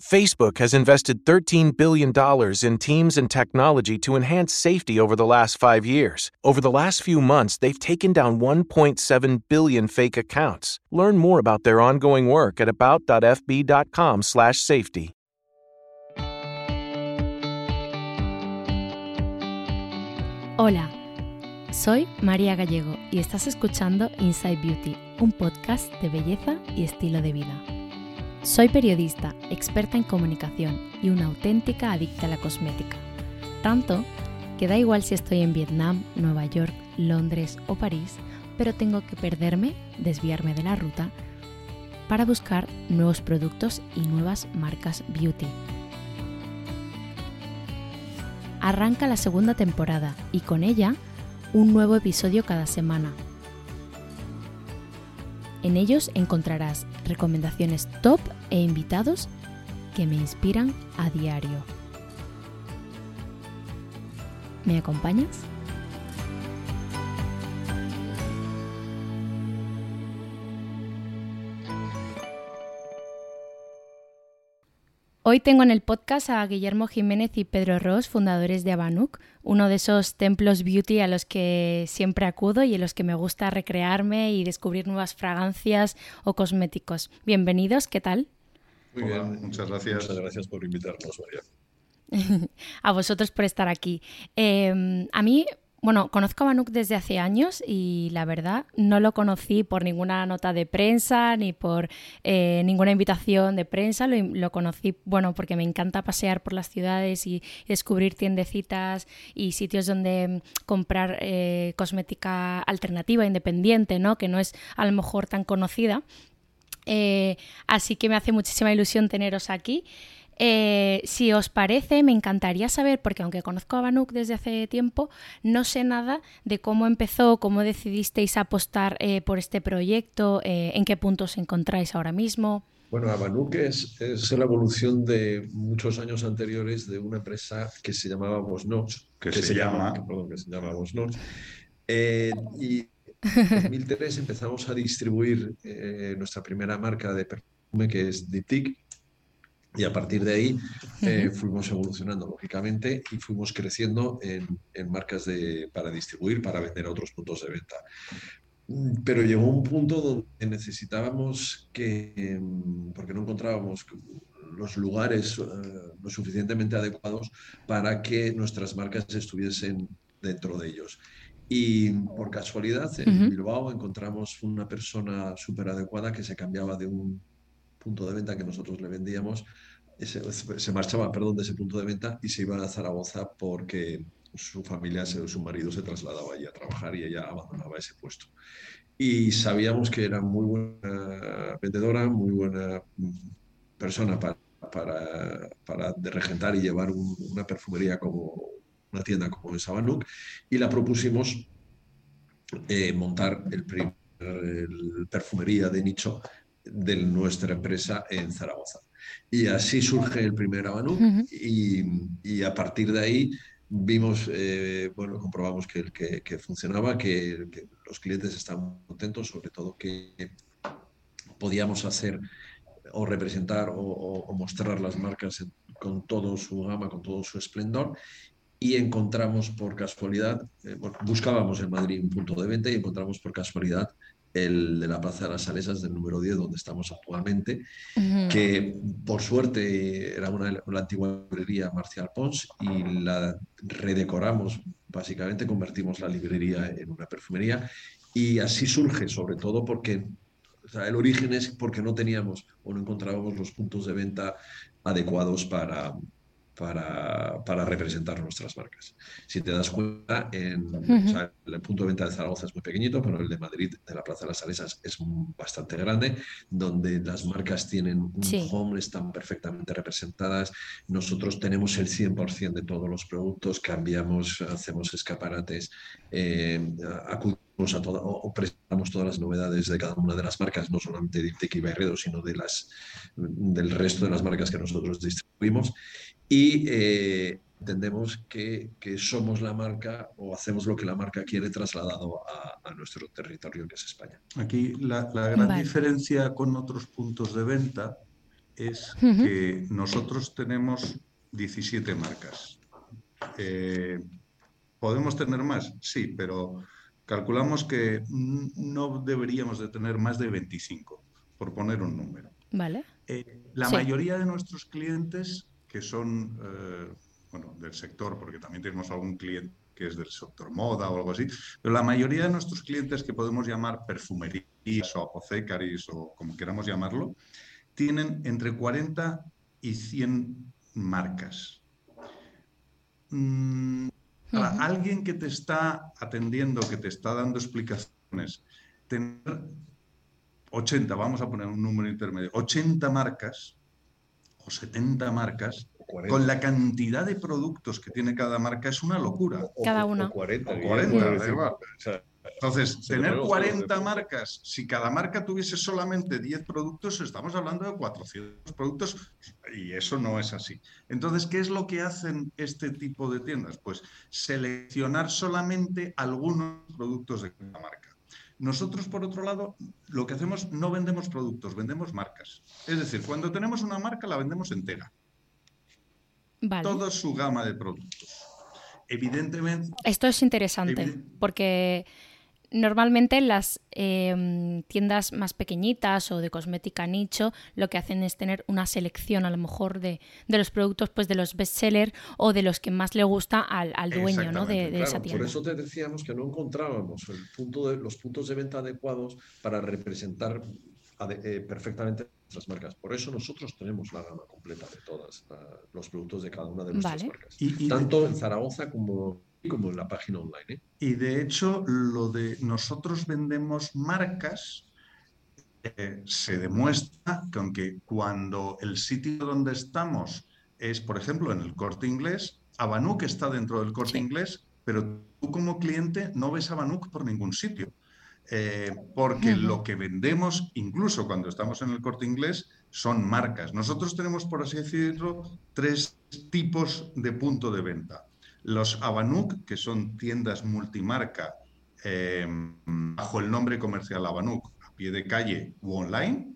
Facebook has invested $13 billion in teams and technology to enhance safety over the last five years. Over the last few months, they've taken down 1.7 billion fake accounts. Learn more about their ongoing work at about.fb.com/safety. Hola, soy María Gallego y estás escuchando Inside Beauty, un podcast de belleza y estilo de vida. Soy periodista, experta en comunicación y una auténtica adicta a la cosmética. Tanto que da igual si estoy en Vietnam, Nueva York, Londres o París, pero tengo que perderme, desviarme de la ruta, para buscar nuevos productos y nuevas marcas beauty. Arranca la segunda temporada y con ella un nuevo episodio cada semana. En ellos encontrarás recomendaciones top e invitados que me inspiran a diario. ¿Me acompañas? Hoy tengo en el podcast a Guillermo Jiménez y Pedro Ross, fundadores de Abanuk, uno de esos templos beauty a los que siempre acudo y en los que me gusta recrearme y descubrir nuevas fragancias o cosméticos. Bienvenidos, ¿qué tal? Muy bien, muchas gracias. Muchas gracias por invitarnos, María. a vosotros por estar aquí. Eh, a mí bueno, conozco a Manuk desde hace años y la verdad no lo conocí por ninguna nota de prensa ni por eh, ninguna invitación de prensa. Lo, conocí, bueno, porque me encanta pasear por las ciudades y, descubrir tiendecitas y sitios donde mm, comprar eh, cosmética alternativa, independiente, ¿no? Que no es a lo mejor tan conocida. Eh, así que me hace muchísima ilusión teneros aquí. Eh, si os parece, me encantaría saber, porque aunque conozco a Banuk desde hace tiempo, no sé nada de cómo empezó, cómo decidisteis apostar eh, por este proyecto, eh, en qué punto os encontráis ahora mismo. Bueno, Abanuk es, es, la evolución de muchos años anteriores de una empresa que se llamaba Bosnoch, que, se, llama, que se llama Bosnoch. y en 2003 empezamos a distribuir nuestra primera marca de perfume, que es Diptyque, y a partir de ahí eh, fuimos evolucionando, lógicamente, y fuimos creciendo en, en, marcas de, para distribuir, para vender a otros puntos de venta. Mm, pero llegó un punto donde necesitábamos que, mm, porque no encontrábamos los lugares eh, lo suficientemente adecuados para que nuestras marcas estuviesen dentro de ellos. Y por casualidad, en Bilbao encontramos una persona súper adecuada que se cambiaba de un punto de venta que nosotros le vendíamos, se, marchaba, perdón, de ese punto de venta y se iba a Zaragoza porque su familia, su marido se trasladaba allí a trabajar y ella abandonaba ese puesto. Y sabíamos que era muy buena vendedora, muy buena persona para, para, para regentar y llevar una perfumería como una tienda como en Sabanuk y la propusimos eh, montar el primer el perfumería de nicho de nuestra empresa en Zaragoza. Y así surge el primer Abanú y, a partir de ahí vimos, eh, bueno, comprobamos que, que, funcionaba, que, los clientes estaban contentos, sobre todo que podíamos hacer o representar o, mostrar las marcas con todo su gama, con todo su esplendor. Y encontramos por casualidad, eh, buscábamos en Madrid un punto de venta y encontramos por casualidad el de la Plaza de las Salesas del número 10, donde estamos actualmente, que por suerte era una, una, antigua librería Marcial Pons y la redecoramos, básicamente convertimos la librería en una perfumería y así surge, sobre todo porque el origen es porque no teníamos o no encontrábamos los puntos de venta adecuados para, para, para, representar nuestras marcas. Si te das cuenta, en, el punto de venta de Zaragoza es muy pequeñito, pero el de Madrid, de la Plaza de las Salesas, es bastante grande, donde las marcas tienen un home, están perfectamente representadas. Nosotros tenemos el 100% de todos los productos, cambiamos, hacemos escaparates, eh, acudimos a o, presentamos todas las novedades de cada una de las marcas, no solamente de Teki y sino de las, del resto de las marcas que nosotros distribuimos y eh, entendemos que, que, somos la marca o hacemos lo que la marca quiere trasladado a, a nuestro territorio, que es España. Aquí la, la gran diferencia con otros puntos de venta es que nosotros tenemos 17 marcas. Eh, ¿Podemos tener más? Sí, pero calculamos que no deberíamos de tener más de 25, por poner un número. Vale. Eh, la mayoría de nuestros clientes que son eh, bueno, del sector, porque también tenemos algún cliente que es del sector moda o algo así, pero la mayoría de nuestros clientes que podemos llamar perfumerías o apothecaries o como queramos llamarlo, tienen entre 40 y 100 marcas. Mm, alguien que te está atendiendo, que te está dando explicaciones, tener 80, vamos a poner un número intermedio, 80 marcas, o 70 marcas, con la cantidad de productos que tiene cada marca es una locura. cada una. O 40, Entonces, tener 40 marcas, si cada marca tuviese solamente 10 productos, estamos hablando de 400 productos y eso no es así. Entonces, ¿qué es lo que hacen este tipo de tiendas? Pues seleccionar solamente algunos productos de cada marca. Nosotros, por otro lado, lo que hacemos no vendemos productos, vendemos marcas. Es decir, cuando tenemos una marca la vendemos entera. Toda su gama de productos. Evidentemente. Esto es interesante, porque Normalmente en las em, tiendas más pequeñitas o de cosmética nicho lo que hacen es tener una selección a lo mejor de, los productos pues de los bestsellers o de los que más le gusta al, dueño ¿no? de, esa tienda. Por eso te decíamos que no encontrábamos el punto de, los puntos de venta adecuados para representar eh, perfectamente nuestras marcas. Por eso nosotros tenemos la gama completa de todos los productos de cada una de nuestras marcas. Tanto en Zaragoza como como en la página online. ¿eh? Y de hecho, lo de nosotros vendemos marcas, eh, se demuestra que aunque cuando el sitio donde estamos es, por ejemplo, en el corte inglés, Abanuk está dentro del corte inglés, pero tú como cliente no ves Abanuk por ningún sitio. Eh, porque lo que vendemos, incluso cuando estamos en el corte inglés, son marcas. Nosotros tenemos, por así decirlo, tres tipos de punto de venta. Los Abanuk, que son tiendas multimarca eh, bajo el nombre comercial Abanuk, a pie de calle u online.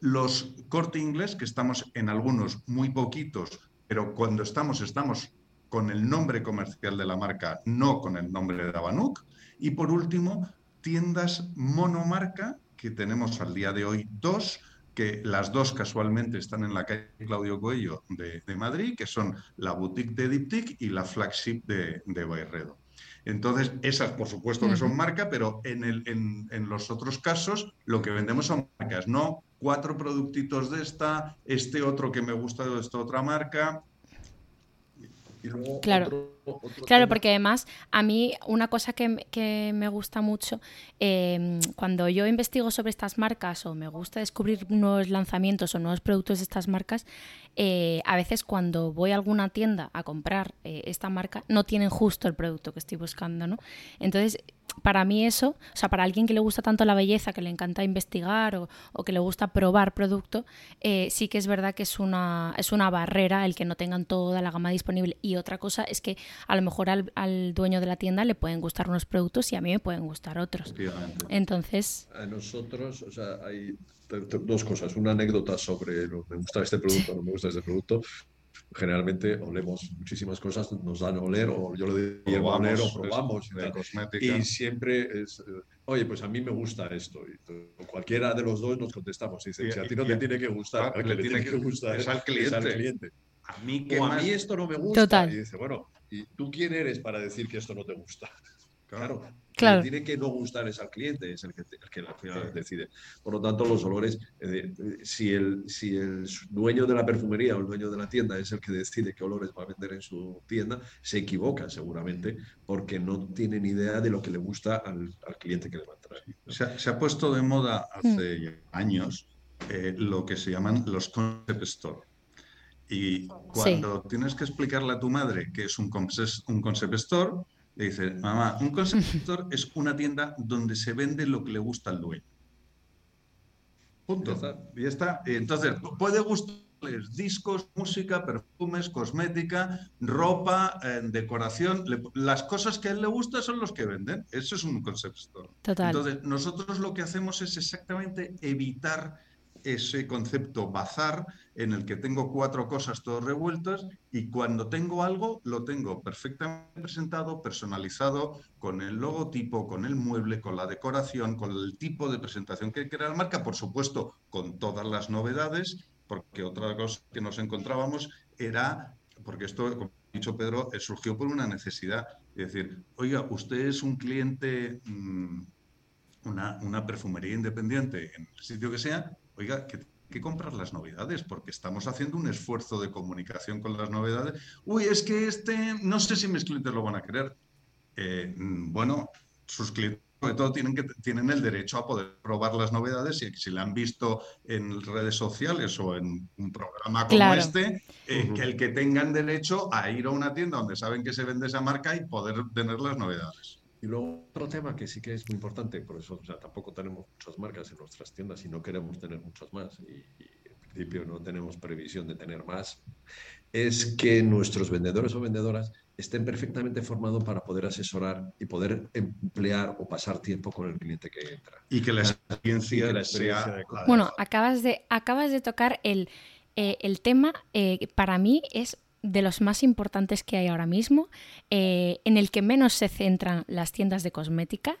Los corte inglés, que estamos en algunos muy poquitos, pero cuando estamos, estamos con el nombre comercial de la marca, no con el nombre de Abanuk. Y por último, tiendas monomarca, que tenemos al día de hoy dos, que las dos casualmente están en la calle Claudio Coello de, Madrid, que son la boutique de Diptic y la flagship de, de Bayredo. Entonces, esas por supuesto que son marca, pero en, el, en, en, los otros casos lo que vendemos son marcas, no cuatro productitos de esta, este otro que me gusta de esta otra marca, claro, claro porque además a mí una cosa que, me gusta mucho, em, cuando yo investigo sobre estas marcas o me gusta descubrir nuevos lanzamientos o nuevos productos de estas marcas, eh, a veces cuando voy a alguna tienda a comprar eh, esta marca no tienen justo el producto que estoy buscando, ¿no? Entonces para mí eso, o sea, para alguien que le gusta tanto la belleza, que le encanta investigar o, que le gusta probar producto, eh, sí que es verdad que es una, es una barrera el que no tengan toda la gama disponible. Y otra cosa es que a lo mejor al, dueño de la tienda le pueden gustar unos productos y a mí me pueden gustar otros. Entonces... A nosotros, o sea, hay dos cosas. Una anécdota sobre lo, me gusta este producto, no me gusta este producto. Generalmente olemos muchísimas cosas, nos dan a oler, o yo lo digo a oler, o probamos. Y, y, siempre es, eh, oye, pues a mí me gusta esto. Y cualquiera de los dos nos contestamos. Y dice, si a ti no te tiene que gustar, que le tiene que gustar es al cliente. al cliente. A mí, o a mí esto no me gusta. Y dice, bueno, ¿y tú quién eres para decir que esto no te gusta? Claro. claro. tiene que no gustar es al cliente, es el que, el que al final decide. Por lo tanto, los olores, eh, si, el, si el dueño de la perfumería o el dueño de la tienda es el que decide qué olores va a vender en su tienda, se equivoca seguramente porque no tiene ni idea de lo que le gusta al, al cliente que le va a traer. Se, se, ha puesto de moda hace mm. años eh, lo que se llaman los concept store. Y cuando tienes que explicarle a tu madre que es un, un concept store, le dice, mamá, un concept store es una tienda donde se vende lo que le gusta al dueño. Punto. Y está. Entonces, puede gustarles discos, música, perfumes, cosmética, ropa, eh, decoración. las cosas que a él le gusta son los que venden. Eso es un concept store. Total. Entonces, nosotros lo que hacemos es exactamente evitar ese concepto bazar en el que tengo cuatro cosas todas revueltas y cuando tengo algo lo tengo perfectamente presentado, personalizado con el logotipo, con el mueble, con la decoración, con el tipo de presentación que quiera la marca, por supuesto con todas las novedades, porque otra cosa que nos encontrábamos era, porque esto, como ha dicho Pedro, eh, surgió por una necesidad, es decir, oiga, usted es un cliente... Mmm, una, una, perfumería independiente en el sitio que sea, oiga, que, que comprar las novedades, porque estamos haciendo un esfuerzo de comunicación con las novedades. Uy, es que este, no sé si mis clientes lo van a querer. Eh, mm, bueno, sus clientes sobre todo tienen, que, tienen el derecho a poder probar las novedades y si la han visto en redes sociales o en un programa como este, eh, que el que tengan derecho a ir a una tienda donde saben que se vende esa marca y poder tener las novedades. Y luego otro tema que sí que es muy importante, por eso o sea, tampoco tenemos muchas marcas en nuestras tiendas y no queremos tener muchas más, y, en principio no tenemos previsión de tener más, es que nuestros vendedores o vendedoras estén perfectamente formados para poder asesorar y poder emplear o pasar tiempo con el cliente que entra. Y que la experiencia, sea... Bueno, acabas de, acabas de tocar el, eh, el tema, eh, para mí es de los más importantes que hay ahora mismo, eh, en el que menos se centran las tiendas de cosmética.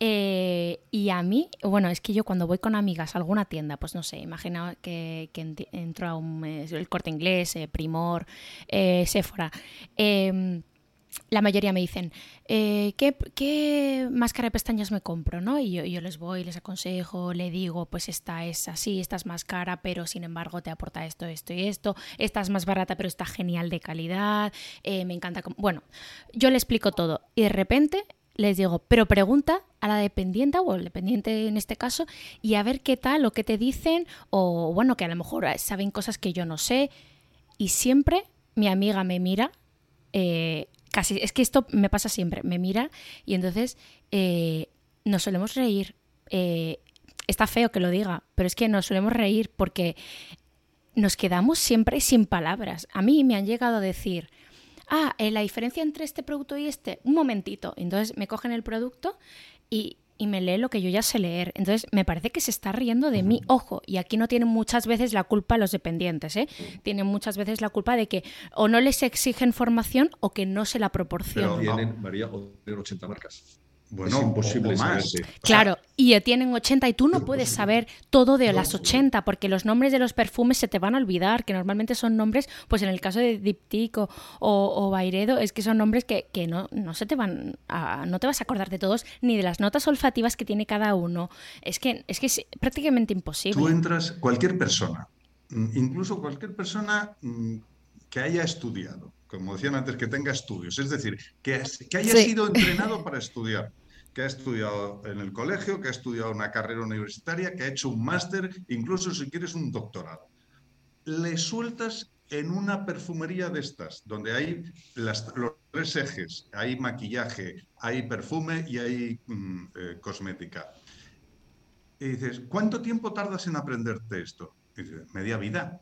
Eh, y a mí, bueno, es que yo cuando voy con amigas a alguna tienda, pues no sé, imagina que, entro a un, el corte inglés, eh, Primor, Sephora la mayoría me dicen, eh, ¿qué, máscara de pestañas me compro? ¿no? Y yo, les voy, les aconsejo, le digo, pues esta es así, esta es más cara, pero sin embargo te aporta esto, esto y esto, esta es más barata, pero está genial de calidad, eh, me encanta. Bueno, yo le explico todo y de repente les digo, pero pregunta a la dependiente o el dependiente en este caso y a ver qué tal o qué te dicen o bueno, que a lo mejor saben cosas que yo no sé y siempre mi amiga me mira. Eh, casi, es que esto me pasa siempre, me mira y entonces eh, nos solemos reír. Eh, está feo que lo diga, pero es que nos solemos reír porque nos quedamos siempre sin palabras. A mí me han llegado a decir, ah, eh, la diferencia entre este producto y este, un momentito. Entonces me cogen el producto y y me lee lo que yo ya sé leer. Entonces, me parece que se está riendo de mí. Ojo, y aquí no tienen muchas veces la culpa los dependientes, ¿eh? Tienen muchas veces la culpa de que o no les exigen formación o que no se la proporcionan. Pero tienen, María, 80 marcas. Bueno, es imposible más. Claro, y tienen 80 y tú no puedes saber todo de las 80 porque los nombres de los perfumes se te van a olvidar, que normalmente son nombres, pues en el caso de Diptyque o, o, Bairedo, es que son nombres que, que no, no, se te van a, no te vas a acordar de todos ni de las notas olfativas que tiene cada uno. Es que es, que es prácticamente imposible. Tú entras, cualquier persona, mm, incluso cualquier persona mm, que haya estudiado, como decían antes, que tenga estudios, es decir, que, que haya sido entrenado para estudiar que ha estudiado en el colegio, que ha estudiado una carrera universitaria, que ha hecho un máster, incluso si quieres un doctorado. Le sueltas en una perfumería de estas, donde hay los tres ejes, hay maquillaje, hay perfume y hay mm, eh, cosmética. Y dices, ¿cuánto tiempo tardas en aprenderte esto? Y dices, media vida.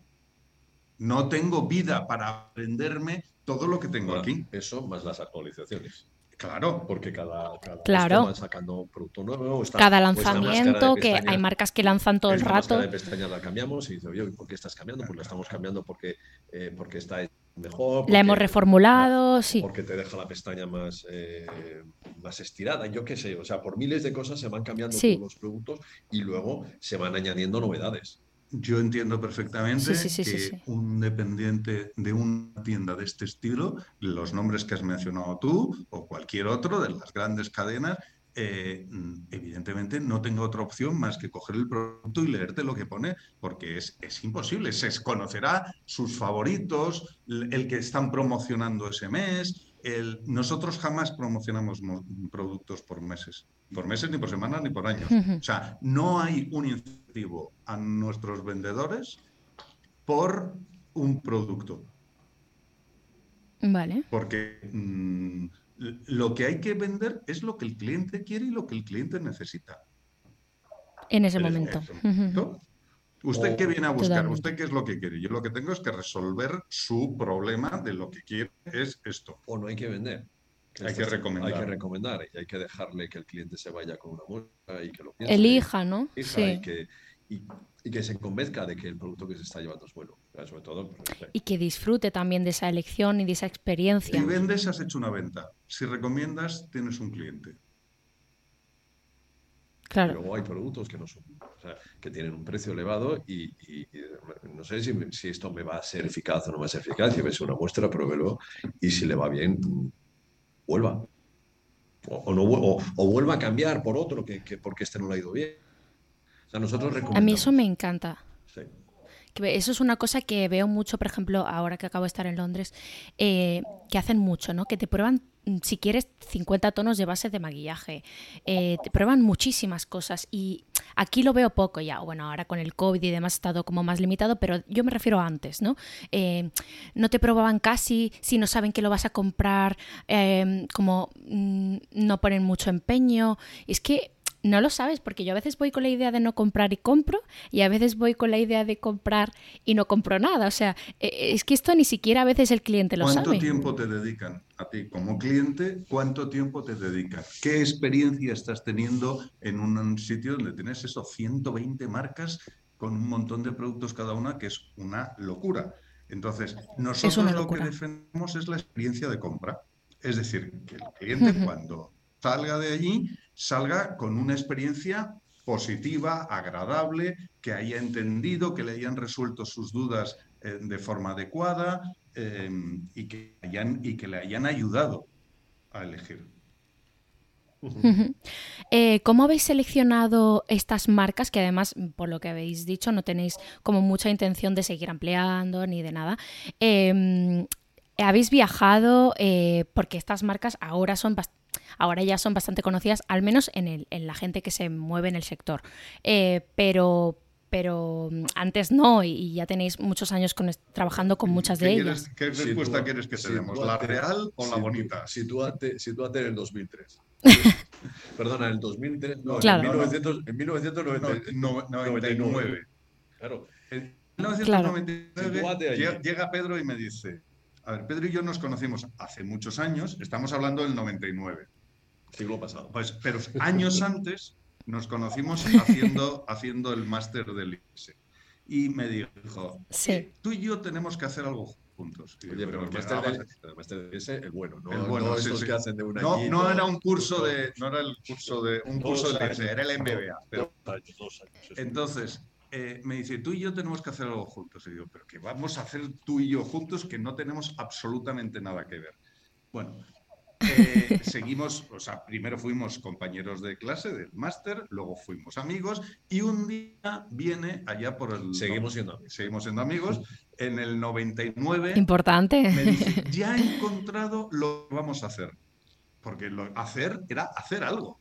No tengo vida para aprenderme todo lo que tengo aquí. Eso más las actualizaciones. Claro. Porque cada, cada claro. van sacando producto nuevo. Está, cada lanzamiento, que hay marcas que lanzan todo el rato. La de pestaña la cambiamos y dice, oye, ¿por qué estás cambiando? Pues la estamos cambiando porque, eh, porque está mejor. la hemos reformulado, sí. Porque te deja la pestaña más, eh, más estirada, yo qué sé. O sea, por miles de cosas se van cambiando todos los productos y luego se van añadiendo novedades. Yo entiendo perfectamente que un dependiente de una tienda de este estilo, los nombres que has mencionado tú o cualquier otro de las grandes cadenas, eh, evidentemente no tenga otra opción más que coger el producto y leerte lo que pone, porque es, es imposible. Se conocerá sus favoritos, el que están promocionando ese mes, nosotros jamás promocionamos productos por meses, por meses, ni por semanas, ni por años. O sea, no hay un a nuestros vendedores por un producto. Vale. Porque mm, lo que hay que vender es lo que el cliente quiere y lo que el cliente necesita. En ese momento. ¿Usted qué viene a buscar? ¿Usted qué es lo que quiere? Yo lo que tengo es que resolver su problema de lo que quiere es esto. O no hay que vender. Hay que recomendar. Hay que recomendar y hay que dejarle que el cliente se vaya con una muestra y que lo piense. Elija, ¿no? sí. Y que, y, que se convenzca de que el producto que se está llevando es bueno. Sobre todo, pues, y que disfrute también de esa elección y de esa experiencia. Si vendes, has hecho una venta. Si recomiendas, tienes un cliente. Luego hay productos que no son, que tienen un precio elevado y, no sé si, esto me va a ser eficaz o no va a ser eficaz. Si ves una muestra, pruébelo y si le va bien, vuelva. O, no, o, vuelva a cambiar por otro que, porque este no le ha ido bien. nosotros A mí eso me encanta. eso es una cosa que veo mucho, por ejemplo, ahora que acabo de estar en Londres, eh, que hacen mucho, ¿no? Que te prueban si quieres 50 tonos de base de maquillaje. Eh, te prueban muchísimas cosas y aquí lo veo poco ya. Bueno, ahora con el COVID y demás ha estado como más limitado, pero yo me refiero a antes, ¿no? Eh, no te probaban casi si no saben que lo vas a comprar, eh, como mm, no ponen mucho empeño. Es que no lo sabes, porque yo a veces voy con la idea de no comprar y compro, y a veces voy con la idea de comprar y no compro nada. O sea, e, e, es que esto ni siquiera a veces el cliente lo sabe. ¿Cuánto tiempo te dedican a ti como cliente? ¿Cuánto tiempo te dedican? ¿Qué experiencia estás teniendo en un sitio donde tienes eso, 120 marcas con un montón de productos cada una, que es una locura? Entonces, nosotros lo que defendemos es la experiencia de compra. Es decir, que el cliente cuando salga de allí, salga con una experiencia positiva, agradable, que haya entendido, que le hayan resuelto sus dudas eh, de forma adecuada em, y, que hayan, y que le hayan ayudado a elegir. Eh, ¿Cómo habéis seleccionado estas marcas que además, por lo que habéis dicho, no tenéis como mucha intención de seguir ampliando ni de nada? Em, ¿Habéis viajado? Eh, porque estas marcas ahora son ahora ya son bastante conocidas, al menos en, el, en la gente que se mueve en el sector. Eh, pero, pero mm, antes no, y, ya tenéis muchos años trabajando con muchas de ellas. ¿Qué respuesta quieres que tenemos? ¿La real o la bonita? Sitúate, sitúate en el 2003. Perdona, en el 2003, no, claro. en, 1900, en 1999. Claro. En 1999 llega Pedro y me dice, a ver, Pedro y yo nos conocimos hace muchos años, estamos hablando del 99. Siglo pasado. Pues, pero años antes nos conocimos haciendo, haciendo el máster del IES. Y me dijo, sí. tú y yo tenemos que hacer algo juntos. Oye, pero el máster del el bueno, no, el bueno, no estos que hacen de un no, no era un curso de, no era el curso de, un curso de era el MBA. Pero, entonces, eh, me dice, tú y yo tenemos que hacer algo juntos. Y digo, pero que vamos a hacer tú y yo juntos que no tenemos absolutamente nada que ver. Bueno, eh, seguimos, o sea, primero fuimos compañeros de clase del máster, luego fuimos amigos y un día viene allá por el... Seguimos siendo amigos. Seguimos siendo amigos. En el 99... Importante. Me dice, ya he encontrado lo que vamos a hacer. Porque lo, hacer era hacer algo.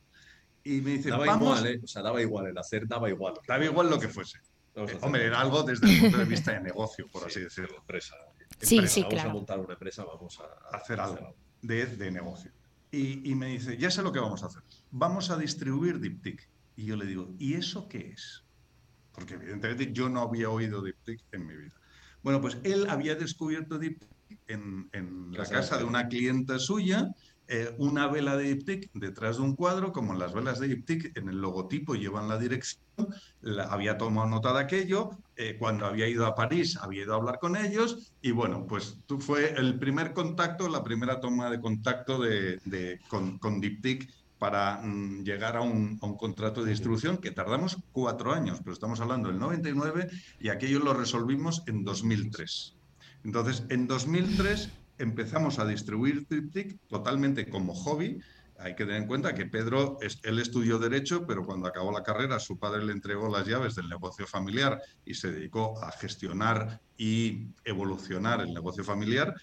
Y me dice, daba vamos... igual, ¿eh? O sea, daba igual, el hacer daba igual. Daba igual lo que fuese. Eh, hombre, era algo desde el punto de vista de negocio, por así decirlo. Empresa. Sí, sí, vamos claro. a montar una empresa, vamos a, hacer, algo, De, de, negocio. Y, y, me dice, ya sé lo que vamos a hacer. Vamos a distribuir Diptic. Y yo le digo, ¿y eso qué es? Porque evidentemente yo no había oído Diptic en mi vida. Bueno, pues él había descubierto Diptic en, en la casa de una clienta suya eh, una vela de Diptyque detrás de un cuadro, como las velas de Diptyque en el logotipo llevan la dirección, había tomado nota de aquello, eh, cuando había ido a París había ido a hablar con ellos y bueno, pues tú fue el primer contacto, la primera toma de contacto de, con, con para mm, llegar a un, a un, contrato de distribución que tardamos cuatro años, pero estamos hablando del 99 y aquello lo resolvimos en 2003. Entonces, en 2003 empezamos a distribuir Triptych totalmente como hobby. Hay que tener en cuenta que Pedro, él estudió Derecho, pero cuando acabó la carrera su padre le entregó las llaves del negocio familiar y se dedicó a gestionar y evolucionar el negocio familiar.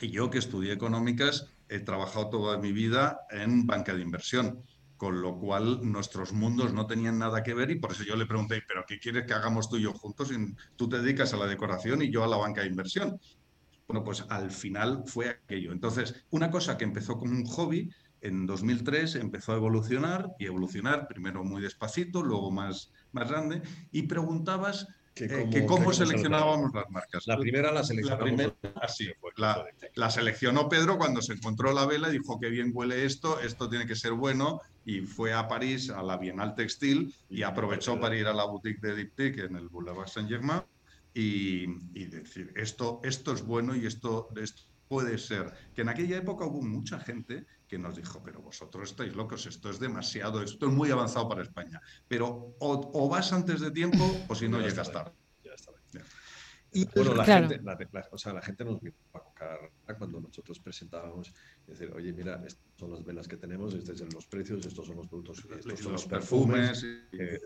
Y yo que estudié económicas he trabajado toda mi vida en banca de inversión, con lo cual nuestros mundos no tenían nada que ver y por eso yo le pregunté, ¿pero qué quieres que hagamos tú y yo juntos? Tú te dedicas a la decoración y yo a la banca de inversión. Bueno, pues al final fue aquello. Entonces, una cosa que empezó como un hobby, en 2003 empezó a evolucionar y evolucionar, primero muy despacito, luego más, más grande, y preguntabas que, eh, cómo seleccionábamos las marcas. La primera la seleccionamos. así La, la, seleccionó Pedro cuando se encontró la vela y dijo que bien huele esto, esto tiene que ser bueno y fue a París a la Bienal Textil y aprovechó para ir a la boutique de Diptyque en el Boulevard Saint-Germain y, decir, esto, esto es bueno y esto, esto puede ser. Que en aquella época hubo mucha gente que nos dijo, pero vosotros estáis locos, esto es demasiado, esto es muy avanzado para España. Pero o, vas antes de tiempo o si no llegas tarde. Y bueno, la, gente, la, o sea, la gente nos vio a tocar cuando nosotros presentábamos, decir, oye, mira, estas son las velas que tenemos, estos son los precios, estos son los productos, estos son los perfumes. Eh,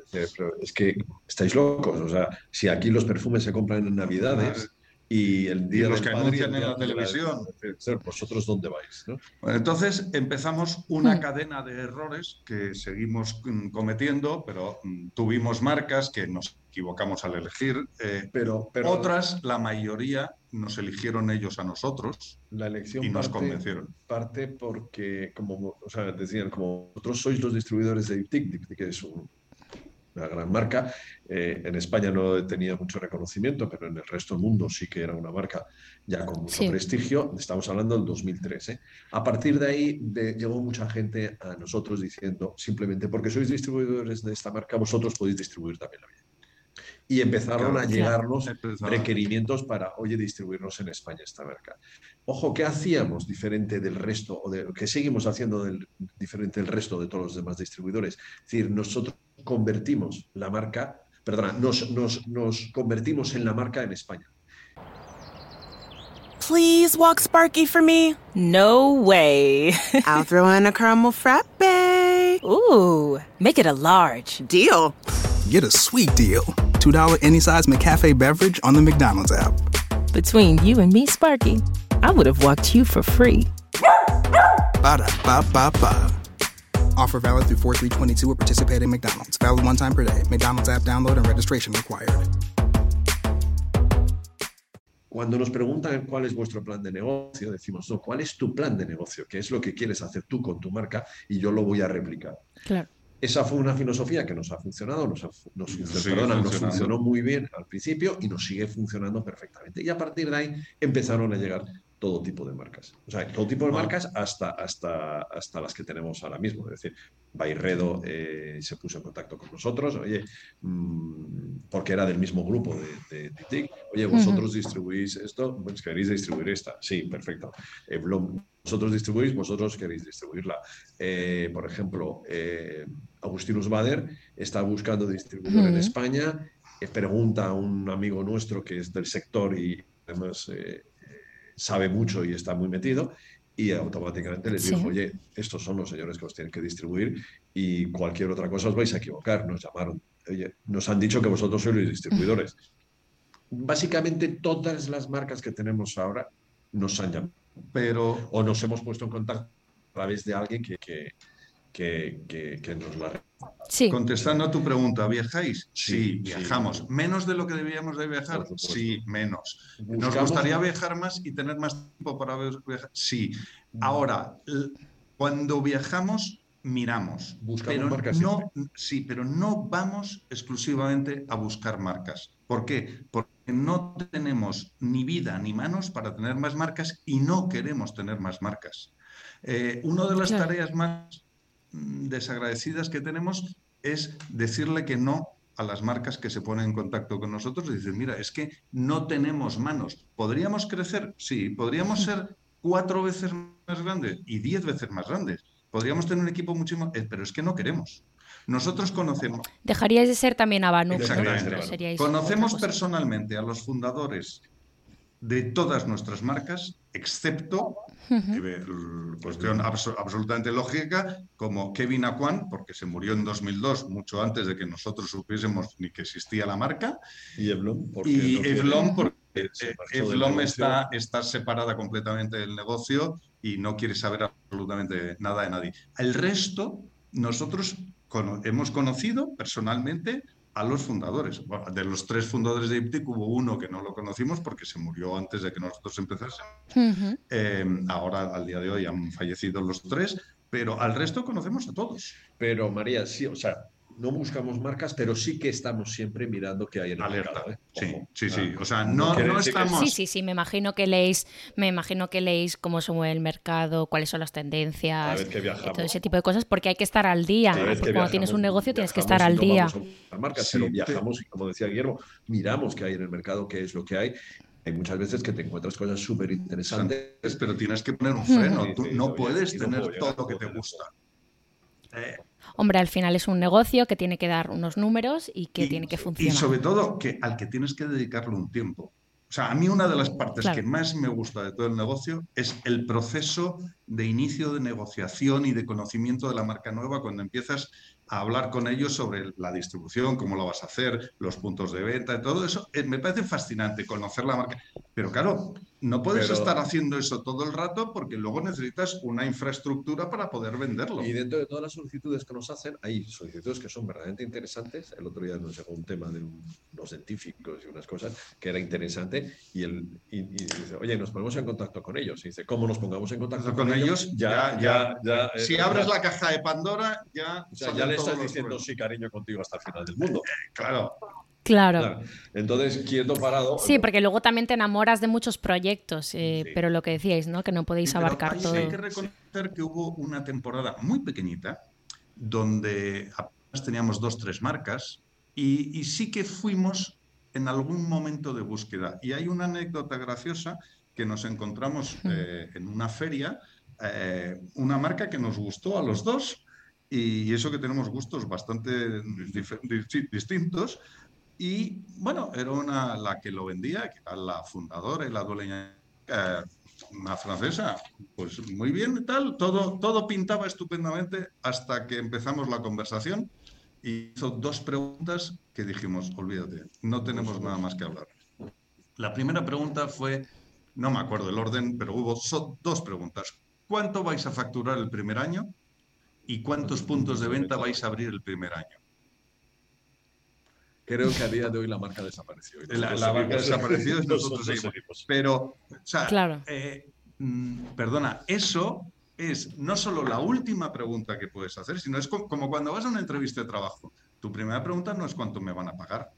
es que estáis locos, o sea, si aquí los perfumes se compran en Navidades, y el día de los que anuncian en la televisión. ¿Vosotros dónde vais? Bueno, entonces empezamos una hmm. cadena de errores que seguimos mm, cometiendo, pero mm, tuvimos marcas que nos equivocamos al elegir, eh, pero, pero, otras, la mayoría, nos eligieron ellos a nosotros la elección y nos convencieron. Parte porque, como o sea, decían, como vosotros sois los distribuidores de Iptic, que es un, una gran marca. Eh, en España no tenía mucho reconocimiento, pero en el resto del mundo sí que era una marca ya con mucho prestigio. Estamos hablando del 2013. ¿eh? A partir de ahí llegó mucha gente a nosotros diciendo, simplemente porque sois distribuidores de esta marca, vosotros podéis distribuir también la mía. Y empezaron a llegarnos requerimientos para, oye, distribuirnos en España esta marca. Ojo, ¿qué hacíamos diferente del resto, o de lo que seguimos haciendo del, diferente del resto de todos los demás distribuidores? Es decir, nosotros convertimos la marca, perdona, nos, nos, nos convertimos en la marca en España. Please walk Sparky for me. No way. I'll throw in a caramel frappe. Ooh, make it a large. Deal. Get a sweet deal. $2 any size McCafe beverage on the McDonald's app. Between you and me, Sparky, I would have walked you for free. Ba da ba ba ba. Offer valid through 4322 at participating McDonald's. Valid one time per day. McDonald's app download and registration required. Cuando nos preguntan cuál es vuestro plan de negocio, decimos, no, ¿cuál es tu plan de negocio? ¿Qué es lo que quieres hacer tú con tu marca? Y yo lo voy a replicar. Claro. Esa fue una filosofía que nos ha funcionado, nos, nos, funcionó, nos funcionó muy bien al principio y nos sigue funcionando perfectamente. Y a partir de ahí empezaron a llegar todo tipo de marcas. O sea, todo tipo de marcas hasta, hasta, hasta las que tenemos ahora mismo. Es decir, Bairredo eh, se puso en contacto con nosotros, oye, mm, porque era del mismo grupo de, TIC, oye, vosotros distribuís esto, pues queréis distribuir esta. Sí, perfecto. Eh, vosotros distribuís, vosotros queréis distribuirla. Eh, por ejemplo, Agustinus Bader está buscando distribuidor en España, pregunta a un amigo nuestro que es del sector y además sabe mucho y está muy metido, y automáticamente les dijo, oye, estos son los señores que os tienen que distribuir y cualquier otra cosa os vais a equivocar. Nos llamaron, oye, nos han dicho que vosotros sois los distribuidores. Básicamente todas las marcas que tenemos ahora nos han llamado, pero o nos hemos puesto en contacto a través de alguien que, que, que, que, nos la... Sí. Contestando a tu pregunta, ¿viajáis? Sí, viajamos. ¿Menos de lo que debíamos de viajar? Sí, menos. ¿Nos gustaría viajar más y tener más tiempo para viajar? Sí. Mm. Ahora, cuando viajamos, miramos. Buscamos marcas. No, sí, pero no vamos exclusivamente a buscar marcas. ¿Por qué? Porque no tenemos ni vida ni manos para tener más marcas y no queremos tener más marcas. Eh, una de las tareas más desagradecidas que tenemos es decirle que no a las marcas que se ponen en contacto con nosotros y dicen, mira, es que no tenemos manos. ¿Podríamos crecer? Sí, podríamos ser cuatro veces más grandes y diez veces más grandes. Podríamos tener un equipo mucho más, eh, pero es que no queremos. Nosotros conocemos. Dejaríais de ser también Abanu. Exactamente. Conocemos personalmente a los fundadores de todas nuestras marcas, excepto, eh, cuestión absolutamente lógica, como Kevin Aquan, porque se murió en 2002, mucho antes de que nosotros supiésemos ni que existía la marca. Y Evlon, porque, y porque Evlon está, está separada completamente del negocio y no quiere saber absolutamente nada de nadie. El resto, nosotros hemos conocido personalmente a los fundadores. de los tres fundadores de IPTIC hubo uno que no lo conocimos porque se murió antes de que nosotros empezásemos. Em, ahora, al día de hoy, han fallecido los tres, pero al resto conocemos a todos. Pero María, sí, o sea, no buscamos marcas, pero sí que estamos siempre mirando qué hay en el Alerta. mercado. ¿eh? Sí, sí, sí. O sea, no, no, estamos. Sí, sí, sí. Me imagino que leéis, me imagino que leéis cómo se mueve el mercado, cuáles son las tendencias, todo ese tipo de cosas, porque hay que estar al día. Porque cuando tienes un negocio tienes que estar al día. A marcas, pero viajamos y como decía Guillermo, miramos qué hay en el mercado, qué es lo que hay hay muchas veces que te encuentras cosas súper interesantes. Pero tienes que poner un freno. Tú no puedes tener todo lo que te gusta. Eh, Hombre, al final es un negocio que tiene que dar unos números y que tiene que funcionar. Y sobre todo que al que tienes que dedicarle un tiempo. O sea, a mí una de las partes que más me gusta de todo el negocio es el proceso de inicio de negociación y de conocimiento de la marca nueva cuando empiezas a hablar con ellos sobre la distribución, cómo lo vas a hacer, los puntos de venta, todo eso. Eh, me parece fascinante conocer la marca. Pero claro, no puedes estar haciendo eso todo el rato porque luego necesitas una infraestructura para poder venderlo. Y dentro de todas las solicitudes que nos hacen, hay solicitudes que son verdaderamente interesantes. El otro día nos llegó un tema de los científicos y unas cosas que era interesante y, el, dice, oye, nos ponemos en contacto con ellos. Y dice, ¿cómo nos pongamos en contacto con, ellos? Ya, ya, ya. si eh, abres la caja de Pandora, ya... ya le estás diciendo sí, cariño, contigo hasta el final del mundo. claro. Claro. Entonces, quieto parado. Sí, porque luego también te enamoras de muchos proyectos, eh, pero lo que decíais, ¿no? Que no podéis abarcar todo. Hay que reconocer que hubo una temporada muy pequeñita donde apenas teníamos dos, tres marcas y, sí que fuimos en algún momento de búsqueda. Y hay una anécdota graciosa que nos encontramos eh, en una feria, eh, una marca que nos gustó a los dos y eso que tenemos gustos bastante distintos. Y bueno, era una, la que lo vendía, que era la fundadora y la dueña, eh, una francesa. Pues muy bien tal, todo, todo pintaba estupendamente hasta que empezamos la conversación y hizo dos preguntas que dijimos, olvídate, no tenemos nada más que hablar. La primera pregunta fue, no me acuerdo el orden, pero hubo dos preguntas. ¿Cuánto vais a facturar el primer año? ¿Y cuántos puntos de venta vais a abrir el primer año? Creo que a día de hoy la marca desapareció. La, la marca desapareció y nosotros seguimos. Pero, o sea, claro. Eh, mm, perdona, eso es no solo la última pregunta que puedes hacer, sino es como cuando vas a una entrevista de trabajo. Tu primera pregunta no es cuánto me van a pagar.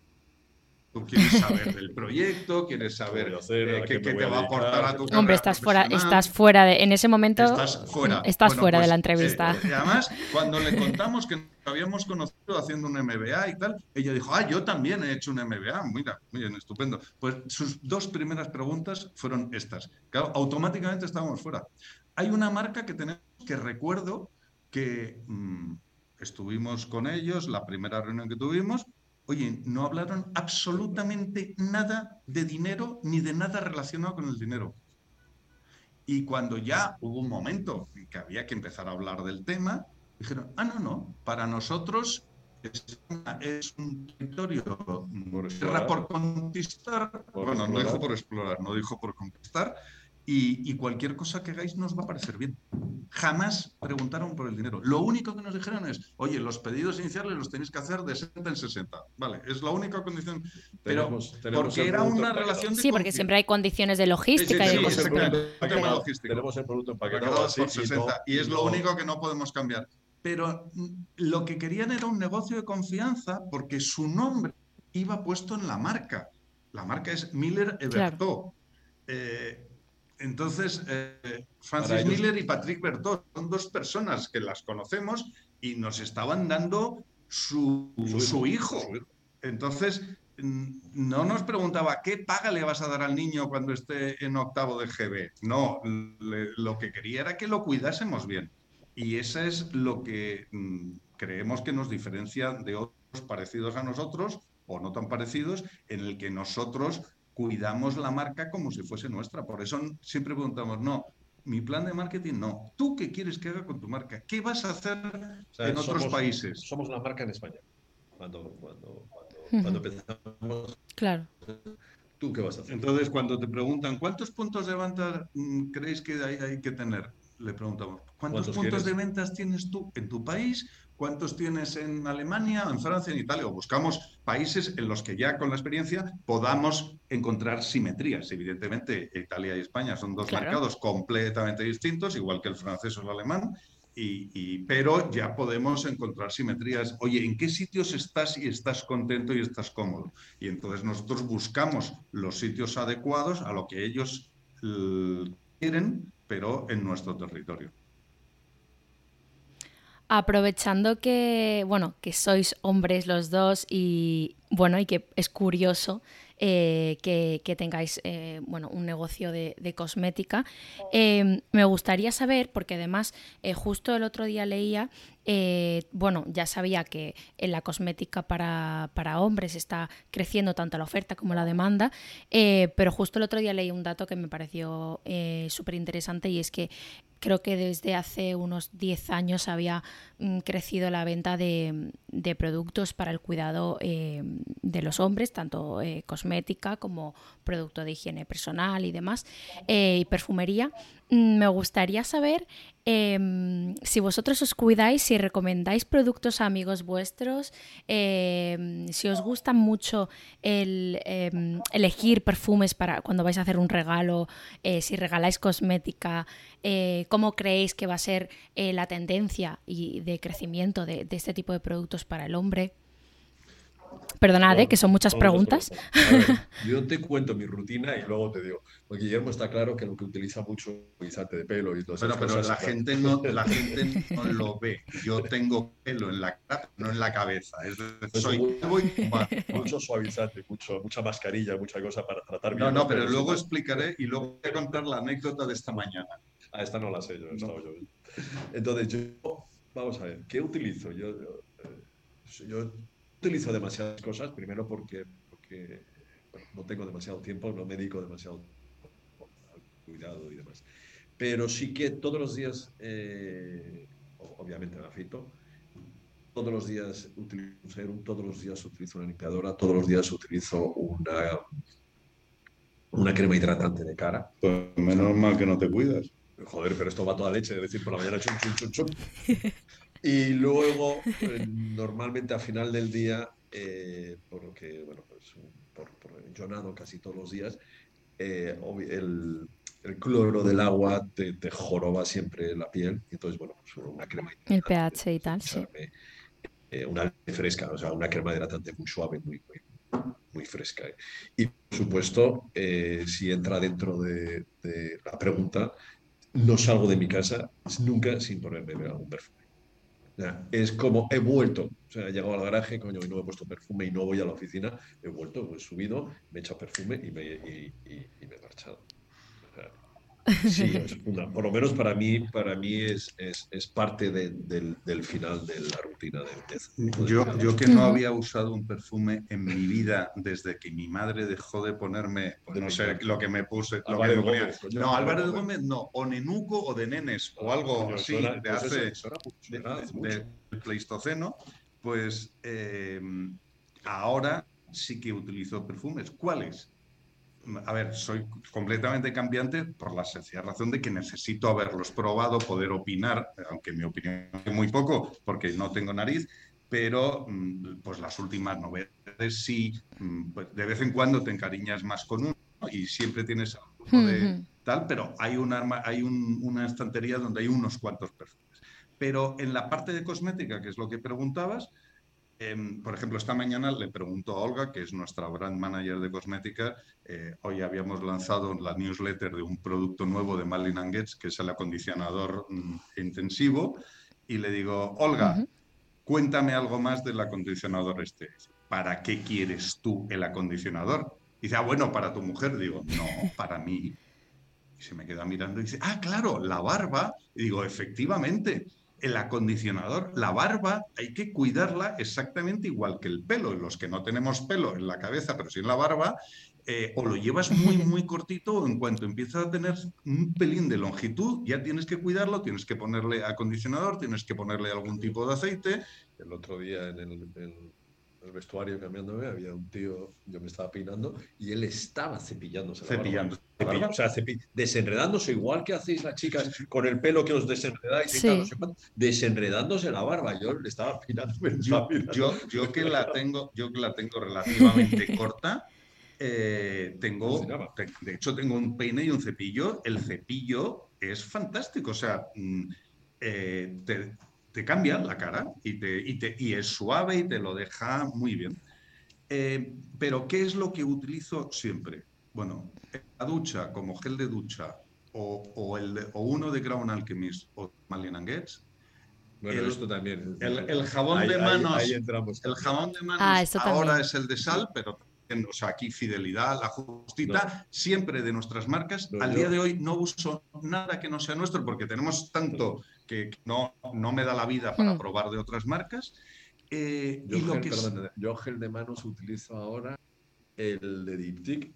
Tú quieres saber del proyecto, quieres saber eh, qué, te va a aportar a tu Hombre, estás fuera, estás fuera de, en ese momento estás fuera, estás fuera de la pues, entrevista. Eh, y además, cuando le contamos que nos habíamos conocido haciendo un MBA y tal, ella dijo, ah, yo también he hecho un MBA, mira, muy bien, estupendo. Pues sus dos primeras preguntas fueron estas. Claro, automáticamente estábamos fuera. Hay una marca que tenemos que recuerdo que mm, estuvimos con ellos, la primera reunión que tuvimos, Oye, no hablaron absolutamente nada de dinero ni de nada relacionado con el dinero. Y cuando ya hubo un momento en que había que empezar a hablar del tema, dijeron, ah, no, no, para nosotros es, un territorio por, por conquistar. bueno, no dijo por explorar, no dijo por conquistar, y, cualquier cosa que hagáis nos va a parecer bien. Jamás preguntaron por el dinero. Lo único que nos dijeron es, oye, los pedidos iniciales los tenéis que hacer de 60 en 60. Vale, es la única condición. Pero porque era una relación de Sí, porque siempre hay condiciones de logística y de cosas Tenemos el producto empaquetado así, por 60 y, es lo único que no podemos cambiar. Pero mm, lo que querían era un negocio de confianza porque su nombre iba puesto en la marca. La marca es Miller Eberto. Eh, entonces, eh, Francis Miller y Patrick Bertot son dos personas que las conocemos y nos estaban dando su, su, hijo. Entonces, no nos preguntaba qué paga le vas a dar al niño cuando esté en octavo de GB. No, lo que quería era que lo cuidásemos bien. Y eso es lo que mm, creemos que nos diferencia de otros parecidos a nosotros o no tan parecidos, en el que nosotros cuidamos la marca como si fuese nuestra. Por eso siempre preguntamos, no, mi plan de marketing no. ¿Tú qué quieres que haga con tu marca? ¿Qué vas a hacer en otros países? Somos una marca en España. Cuando, cuando, cuando, empezamos. Claro. ¿Tú qué vas a hacer? Entonces, cuando te preguntan, ¿cuántos puntos de venta mm, creéis que hay, hay que tener? Le preguntamos, ¿cuántos, puntos de ventas tienes tú en tu país? ¿Cuántos tienes en Alemania, en Francia, en Italia? O buscamos países en los que ya con la experiencia podamos encontrar simetrías. Evidentemente, Italia y España son dos mercados completamente distintos, igual que el francés o el alemán, y, pero ya podemos encontrar simetrías. Oye, ¿en qué sitios estás y estás contento y estás cómodo? Y entonces nosotros buscamos los sitios adecuados a lo que ellos quieren, pero en nuestro territorio. Aprovechando que, bueno, que sois hombres los dos y, bueno, y que es curioso eh, que, tengáis eh, bueno, un negocio de, cosmética. Eh, me gustaría saber, porque además justo el otro día leía, bueno, ya sabía que en la cosmética para, para, hombres está creciendo tanto la oferta como la demanda, pero justo el otro día leí un dato que me pareció súper interesante y es que creo que desde hace unos 10 años había mm, crecido la venta de, productos para el cuidado eh, de los hombres, tanto eh, cosmética como producto de higiene personal y demás, eh, y perfumería. Mm, me gustaría saber em, si vosotros os cuidáis, si recomendáis productos a amigos vuestros, em, si os gusta mucho el em, elegir perfumes para cuando vais a hacer un regalo, eh, si regaláis cosmética, eh, cómo creéis que va a ser eh, la tendencia y de crecimiento de este tipo de productos para el hombre. Perdonad, ¿eh? que son muchas preguntas. yo te cuento mi rutina y luego te digo. Porque Guillermo está claro que lo que utiliza mucho es de pelo y todo eso. Pero la gente, no, la gente no lo ve. Yo tengo pelo en la cara, no en la cabeza. Es soy mucho suavizante, mucho, mucha mascarilla, mucha cosa para tratar bien. No, no, pero luego explicaré y luego voy a contar la anécdota de esta mañana. Ah, esta no la sé yo, yo. Entonces, yo, vamos a ver, ¿qué utilizo? yo, yo eh, utilizo demasiadas cosas, primero porque, porque no tengo demasiado tiempo, no me dedico demasiado al cuidado y demás. Pero sí que todos los días, eh, obviamente me afeito, todos los días utilizo un serum, todos los días utilizo una limpiadora, todos los días utilizo una, una crema hidratante de cara. Pues menos mal que no te cuidas. Joder, pero esto va toda leche, es decir, por la mañana chum, chum, chum, chum. Y luego, eh, normalmente a final del día, eh, por lo que, bueno, pues por, yo nado casi todos los días, eh, el, el, cloro del agua te, te, joroba siempre la piel. Y entonces, bueno, pues una crema. El pH y tal, sí. una fresca, o sea, una crema hidratante muy suave, muy, muy, muy fresca. Y por supuesto, si entra dentro de, de, la pregunta, no salgo de mi casa nunca sin ponerme algún perfume es como he vuelto, o sea, he llegado al garaje, coño, y no he puesto perfume y no voy a la oficina, he vuelto, he subido, me he echado perfume y me, y, me he marchado. Sí, por lo menos para mí, para mí es, es, parte del, del, final de la rutina de Yo, yo que no había usado un perfume en mi vida desde que mi madre dejó de ponerme, no sé, lo que me puse. Lo que me no, Álvaro de Gómez no, o Nenuco o de Nenes, o algo así, de pues hace, del Pleistoceno, pues eh, ahora sí que utilizo perfumes. ¿Cuáles? A ver, soy completamente cambiante por la sencilla razón de que necesito haberlos probado, poder opinar, aunque mi opinión es muy poco, porque no tengo nariz, pero mm, pues las últimas novedades sí, mm, pues, de vez en cuando te encariñas más con uno y siempre tienes algo de tal, pero hay, un arma, hay una estantería donde hay unos cuantos perfumes. Pero en la parte de cosmética, que es lo que preguntabas, Em, por ejemplo, esta mañana le pregunto a Olga, que es nuestra brand manager de cosmética, eh, hoy habíamos lanzado la newsletter de un producto nuevo de Malin Gates, que es el acondicionador mm, intensivo, y le digo, Olga, cuéntame algo más del acondicionador este. ¿Para qué quieres tú el acondicionador? dice, ah, bueno, para tu mujer. Digo, no, para mí. Y se me queda mirando y dice, ah, claro, la barba. Y digo, efectivamente, el acondicionador, la barba, hay que cuidarla exactamente igual que el pelo. Los que no tenemos pelo en la cabeza, pero sí en la barba, eh, o lo llevas muy, muy cortito, o en cuanto empiezas a tener un pelín de longitud, ya tienes que cuidarlo, tienes que ponerle acondicionador, tienes que ponerle algún tipo de aceite. El otro día en el, el vestuario cambiándome, había un tío, yo me estaba peinando y él estaba cepillándose. Cepillando. o sea, desenredándose igual que hacéis las chicas con el pelo que os desenredáis y desenredándose la barba. Yo le estaba peinando. Yo, yo, que la tengo, yo que la tengo relativamente corta. Eh, tengo, de hecho, tengo un peine y un cepillo. El cepillo es fantástico. O sea, mm, eh, te, te cambia la cara y, te, y, te, y, es suave y te lo deja muy bien. Eh, pero, ¿qué es lo que utilizo siempre? Bueno, la ducha como gel de ducha o, o el o uno de Crown Alchemist o Malin Gates. Bueno, esto también. El, jabón de manos. El jabón de manos ahora es el de sal, pero o sea, aquí fidelidad, la justita, siempre de nuestras marcas. Al día de hoy no uso nada que no sea nuestro porque tenemos tanto que no, no me da la vida para mm. probar de otras marcas. Eh, yo, y lo que yo gel de manos utilizo ahora el de Diptyque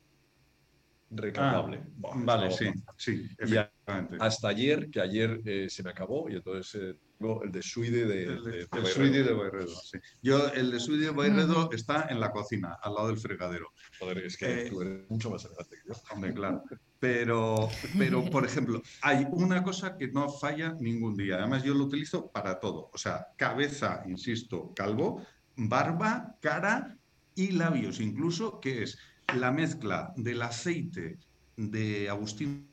recargable. Ah, vale, sí, sí, efectivamente. Hasta ayer, que ayer eh, se me acabó y entonces eh, el de Suide de, el de, de, de Bayredo. Sí. Yo, el de Suide de Bayredo está en la cocina, al lado del fregadero. Joder, es que tú eres mucho más elegante que yo. Hombre, claro. Pero, pero, por ejemplo, hay una cosa que no falla ningún día. Además, yo lo utilizo para todo. O sea, cabeza, insisto, calvo, barba, cara y labios, incluso, que es la mezcla del aceite de Agustín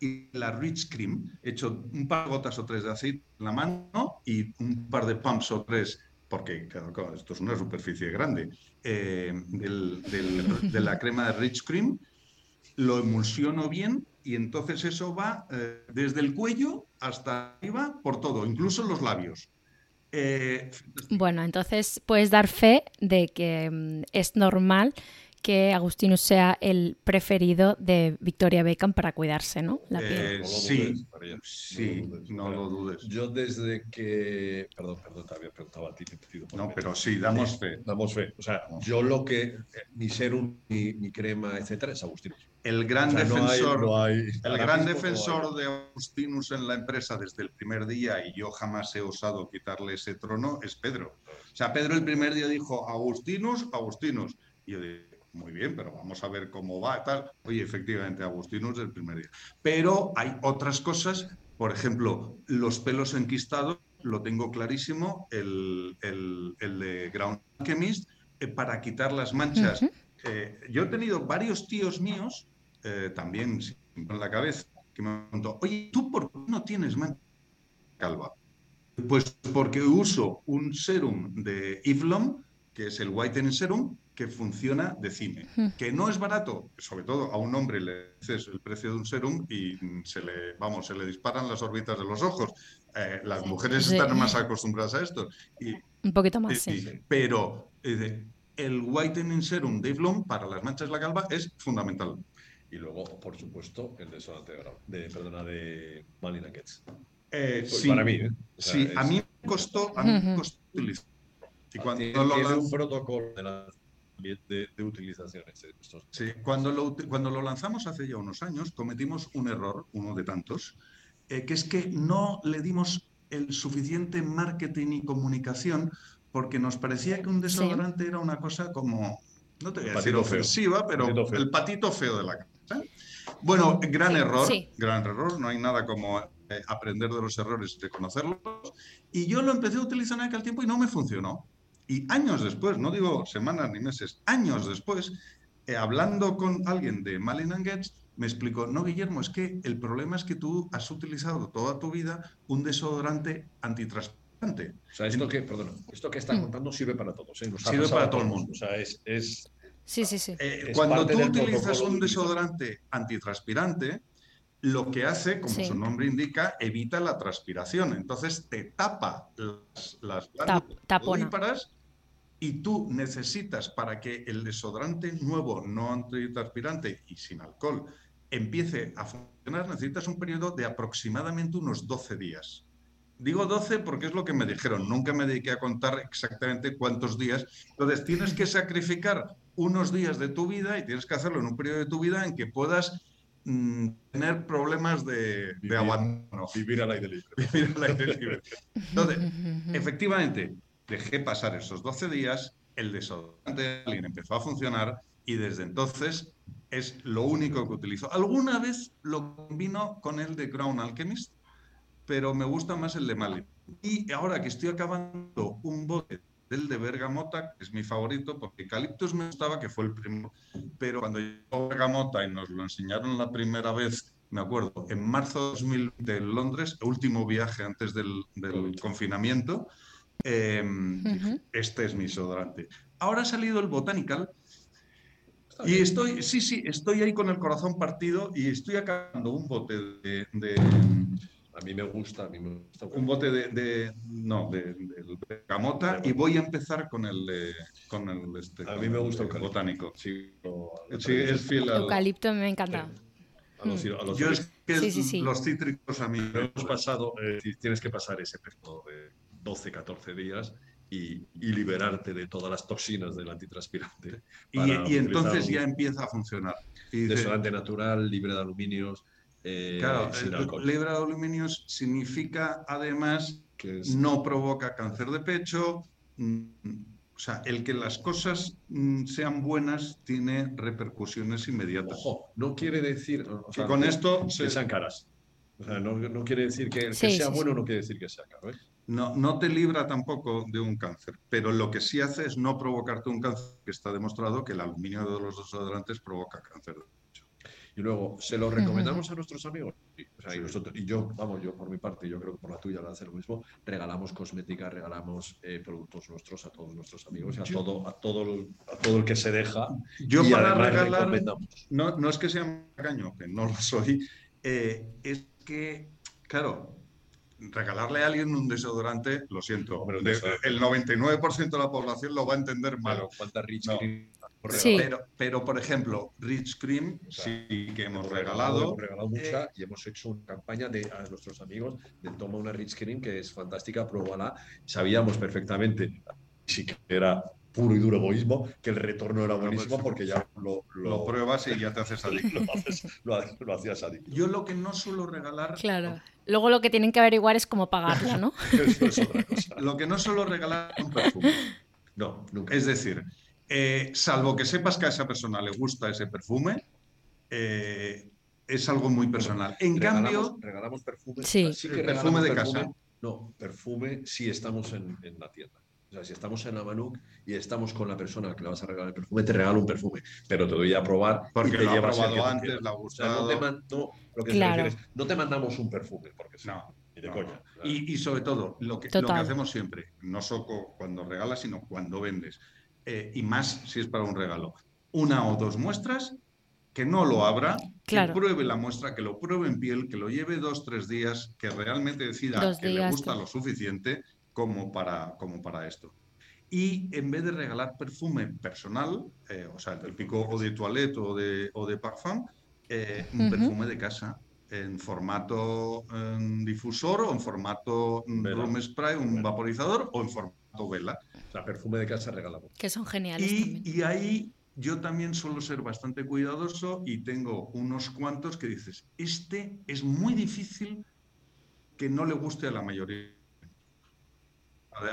y la Rich Cream, hecho un par de gotas o tres de aceite en la mano y un par de pumps o tres, porque esto es una superficie grande, eh, de la crema de Rich Cream lo emulsiono bien y entonces eso va eh, desde el cuello hasta arriba por todo, incluso los labios. Eh, bueno, entonces puedes dar fe de que mm, es normal que Agustinus sea el preferido de Victoria Beckham para cuidarse, ¿no? La piel. Eh, sí, sí, no lo dudes. Yo desde que... Perdón, perdón, te había preguntado a ti. No, pero sí, damos fe. Damos fe. O sea, yo lo que... Eh, mi serum, mi, crema, etcétera, es Agustinus. El gran defensor, el gran defensor de Agustinus en la empresa desde el primer día, y yo jamás he osado quitarle ese trono, es Pedro. O sea, Pedro el primer día dijo, Agustinus, Agustinus. Y yo dije, muy bien, pero vamos a ver cómo va. Tal. Oye, efectivamente, Agustinus del primer día. Pero hay otras cosas, por ejemplo, los pelos enquistados, lo tengo clarísimo, el, de Ground Chemist, eh, para quitar las manchas. Eh, yo he tenido varios tíos míos, eh, también en la cabeza, que me preguntó, oye, ¿tú por qué no tienes mancha calva? Pues porque uso un serum de Ivlom, que es el Whitening Serum, que funciona de cine, hmm. que no es barato, sobre todo a un hombre le dices el precio de un serum y se le, vamos, se le disparan las órbitas de los ojos. Eh, las mujeres están más acostumbradas a esto. Y, un poquito más, sí. Pero eh, el whitening serum de Ivlon para las manchas de la calva es fundamental. Y luego, por supuesto, el desodorante de, perdona, de Malina Kets. Eh, pues sí, para mí, sí, a mí me costó, a mí me costó utilizar. Y cuando lo un protocolo de la de, utilizaciones. Sí, cuando lo, cuando lo lanzamos hace ya unos años, cometimos un error, uno de tantos, eh, que es que no le dimos el suficiente marketing y comunicación porque nos parecía que un desodorante era una cosa como, no te voy a decir ofensiva, pero el patito feo de la casa. Bueno, gran error, gran error, no hay nada como eh, aprender de los errores y reconocerlos. Y yo lo empecé a utilizar en aquel tiempo y no me funcionó. Y años después, no digo semanas ni meses, años después, eh, hablando con alguien de Malin me explicó, no, Guillermo, es que el problema es que tú has utilizado toda tu vida un desodorante antitranspirante desodorante. O sea, esto que, perdón, esto que está Mm. contando sirve para todos. ¿eh? Sirve para todo el mundo. O sea, es, es Sí, sí, sí. Eh, cuando tú utilizas un desodorante antitranspirante, lo que hace, como Sí. su nombre indica, evita la transpiración. Entonces te tapa las, las glándulas. Y tú necesitas para que el desodorante nuevo, no antitranspirante y sin alcohol, empiece a funcionar, necesitas un periodo de aproximadamente unos 12 días. Digo 12 porque es lo que me dijeron, nunca me dediqué a contar exactamente cuántos días. Entonces tienes que sacrificar unos días de tu vida y tienes que hacerlo en un periodo de tu vida en que puedas mm, tener problemas de, de Vivir- abandono. vivir al aire libre. Vivir al aire libre. Entonces, efectivamente, dejé pasar esos 12 días, el desodorante de Alien empezó a funcionar y desde entonces es lo único que utilizo. Alguna vez lo combino con el de Crown Alchemist, pero me gusta más el de Mali. Y ahora que estoy acabando un bote del de Bergamota, que es mi favorito, porque Eucaliptus me gustaba, que fue el primero, pero cuando llegó Bergamota y nos lo enseñaron la primera vez, me acuerdo, en marzo de 2000 en Londres, último viaje antes del confinamiento, eh, dije, este es mi desodorante. Ahora ha salido el Botanical y estoy, sí, sí, estoy ahí con el corazón partido y estoy acabando un bote de, de- A mí me gusta, a mí me gusta. un bote de, de- no, de, bergamota y voy a empezar con el de- con el este, A con mí me el gusta el botánico. Sí, Sí, es fiel al- Eucalipto me encanta. A los, a los- Yo es que Sí, sí, sí. los cítricos a mí hemos pasado, eh, tienes que pasar ese periodo de 12, 14 días y, y liberarte de todas las toxinas del antitranspirante. y, entonces ya empieza a funcionar. Y Desodorante natural, libre de aluminios, eh, claro, sin el- alcohol. libre de aluminios significa además que es- no provoca cáncer de pecho. mm, O sea, el que las cosas mm, sean buenas tiene repercusiones inmediatas. Ojo, no quiere decir o Que sea, con que- esto que se- sean caras. O sea, no, no quiere decir que, que Sí, sea sí, bueno, sí. no quiere decir que sea caro. ¿eh? No, no te libra tampoco de un cáncer, pero lo que sí hace es no provocarte un cáncer, que está demostrado que el aluminio de los desodorantes provoca cáncer de pecho. Y luego, ¿se lo recomendamos a nuestros amigos? Sí, o sea, y, nosotros, y yo, vamos, yo por mi parte, yo creo que por la tuya lo hace lo mismo, regalamos cosmética, regalamos eh, productos nuestros a todos nuestros amigos y a Yo- todo, a todo, el, a todo el que se deja. Yo y para además regalar, recomendamos. no, no es que sea caño, que no lo soy, eh, es que, claro, regalarle a alguien un desodorante, lo siento, Hombre, de- el 99% de la población lo va a entender mal. Claro, ¿cuántas Rich No. Cream hemos Sí. Pero, pero, por ejemplo, Rich Cream O sea, sí que hemos Hemos regalado. hemos regalado mucha y hemos hecho una campaña de, a nuestros amigos de toma una Rich Cream que es fantástica, pruébala. Sabíamos perfectamente, si que era puro y duro egoísmo, que el retorno era buenísimo porque ya lo, lo, Lo pruebas y ya te haces adicto. lo haces- lo ha- lo hacías adicto. Yo lo que no suelo regalar, Claro. Luego lo que tienen que averiguar es cómo pagarla, ¿no? Eso es otra cosa. lo que no suelo regalar un perfume. No, nunca. Es decir, eh, salvo que sepas que a esa persona le gusta ese perfume, eh, es algo muy personal. En regalamos, cambio, regalamos perfume. Sí. sí que perfume de casa. No, perfume si estamos en, en la tienda. O sea, si estamos en la Manuk y estamos con la persona que le vas a regalar el perfume, te regalo un perfume, pero te doy a probar. y Porque te lo llevas el probado que antes, le ha O sea, no te, gustado. man- no, lo que Claro. refieres, no te mandamos un perfume, porque No, ni de no. coña. Y, y sobre todo, lo que, lo que Total. hacemos siempre, no solo cuando regalas, sino cuando vendes, eh, y más si es para un regalo, una o dos muestras, que no lo abra, Claro. que pruebe la muestra, que lo pruebe en piel, que lo lleve dos, tres días, que realmente decida Dos que le gusta sí. lo suficiente como para, como para esto. Y en vez de regalar perfume personal, eh, o sea, el típico o de toilette o de, o de parfum, eh, un Ujú. perfume de casa en formato em, difusor o en formato mm, Vela. room spray, un Vela. vaporizador o en formato vela. O sea, perfume de casa regalamos. Que son geniales Y, también. y ahí yo también suelo ser bastante cuidadoso y tengo unos cuantos que dices, este es muy difícil que no le guste a la mayoría.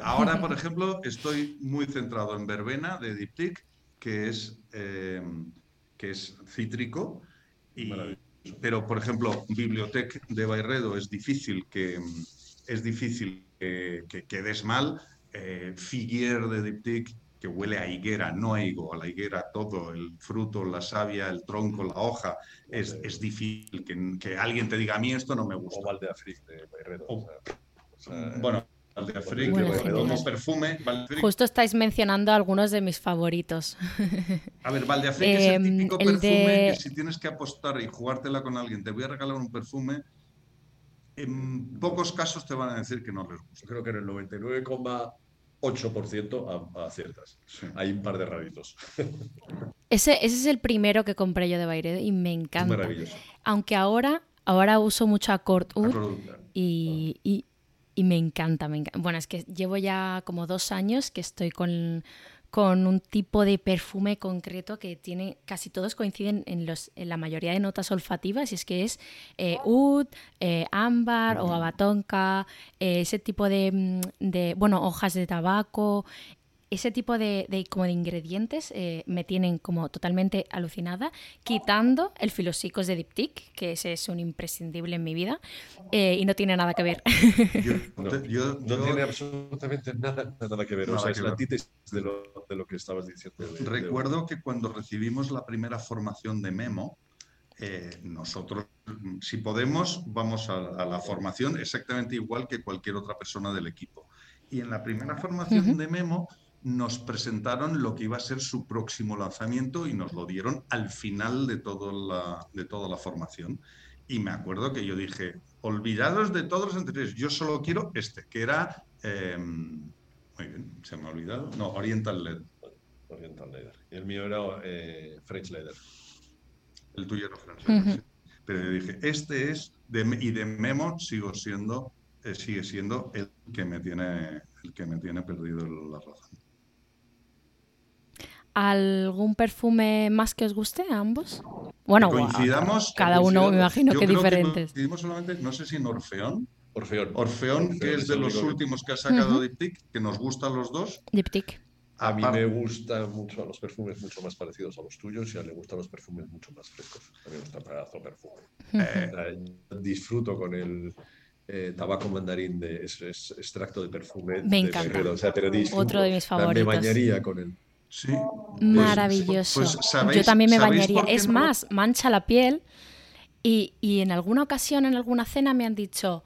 Ahora, por ejemplo, estoy muy centrado en verbena de Diptyque, que es, eh, que es cítrico. Y, pero, por ejemplo, Bibliothèque de Bayredo es difícil que, es difícil que, que, que des mal. Eh, Figuier de Diptyque, que huele a higuera, no a higo, a la higuera todo, el fruto, la savia, el tronco, la hoja. Es, es difícil que, que alguien te diga, a mí esto no me O gusta. Val de Afrique de Bayredo. O- o sea, o sea, Bueno, Bueno, como genial. perfume, Valdefric- Justo estáis mencionando algunos de mis favoritos. A ver, Valdefric es el Em, típico el perfume de- que si tienes que apostar y jugártela con alguien, te voy a regalar un perfume, en pocos casos te van a decir que no les gusta. Creo que en el 99,8% a- aciertas. Sí. Hay un par de raritos. Ese, ese es el primero que compré yo de Bayredo y me encanta. maravilloso. Aunque ahora, ahora uso mucho Accord Oud Accord y, y- y me encanta, me encanta. Bueno, es que llevo ya como dos años que estoy con, con un tipo de perfume concreto que tiene, casi todos coinciden en, los, en la mayoría de notas olfativas, y es que es eh, oud, eh, ámbar o abatonca, eh, ese tipo de, mm, de, bueno, hojas de tabaco, ese tipo de, de- como de ingredientes eh, me tienen como totalmente alucinada, quitando el filosicos de Diptyque, que ese es un imprescindible en mi vida eh, y no tiene nada que ver. Yo, No, yo- no yo tiene absolutamente nada, nada que ver. Nada o sea, es la antítesis de lo, de lo que estabas diciendo. de- de- recuerdo que cuando recibimos la primera formación de Memo, eh, nosotros, si podemos, vamos a, a la formación exactamente igual que cualquier otra persona del equipo. Y en la primera formación Ujú. de Memo nos presentaron lo que iba a ser su próximo lanzamiento y nos lo dieron al final de, todo la, de toda la formación. Y me acuerdo que yo dije, olvidados de todos los anteriores, yo solo quiero este, que era... eh, muy bien, se me ha olvidado. No, Oriental LED. Oriental Leather. Y el mío era eh, French Leather. El tuyo era francés. Ujú. sí. Pero yo dije, este es, de, y de Memo sigo siendo, eh, sigue siendo el que me tiene, el que me tiene perdido la razón. ¿Algún perfume más que os guste a ambos? Bueno, Que coincidamos. cada uno me imagino que diferentes. coincidimos solamente, no sé si en Orfeón. Orfeón. Orfeón, que es de los único que- últimos que ha sacado Ujú. Diptyque, que nos gustan los dos. Diptyque. A mí Aparte- me gustan mucho los perfumes mucho más parecidos a los tuyos y a él le gustan los perfumes mucho más frescos. A mí me gusta el pedazo de perfume. Eh, disfruto con el eh, tabaco mandarín de es, es extracto de perfume. Me de encanta. Ferrero. O sea, te lo disfruto. Otro de mis favoritos. Me bañaría con él. Sí. Maravilloso. pues, ¿sabéis- Yo también me bañaría. Es más, mancha la piel y, y en alguna ocasión, en alguna cena, me han dicho,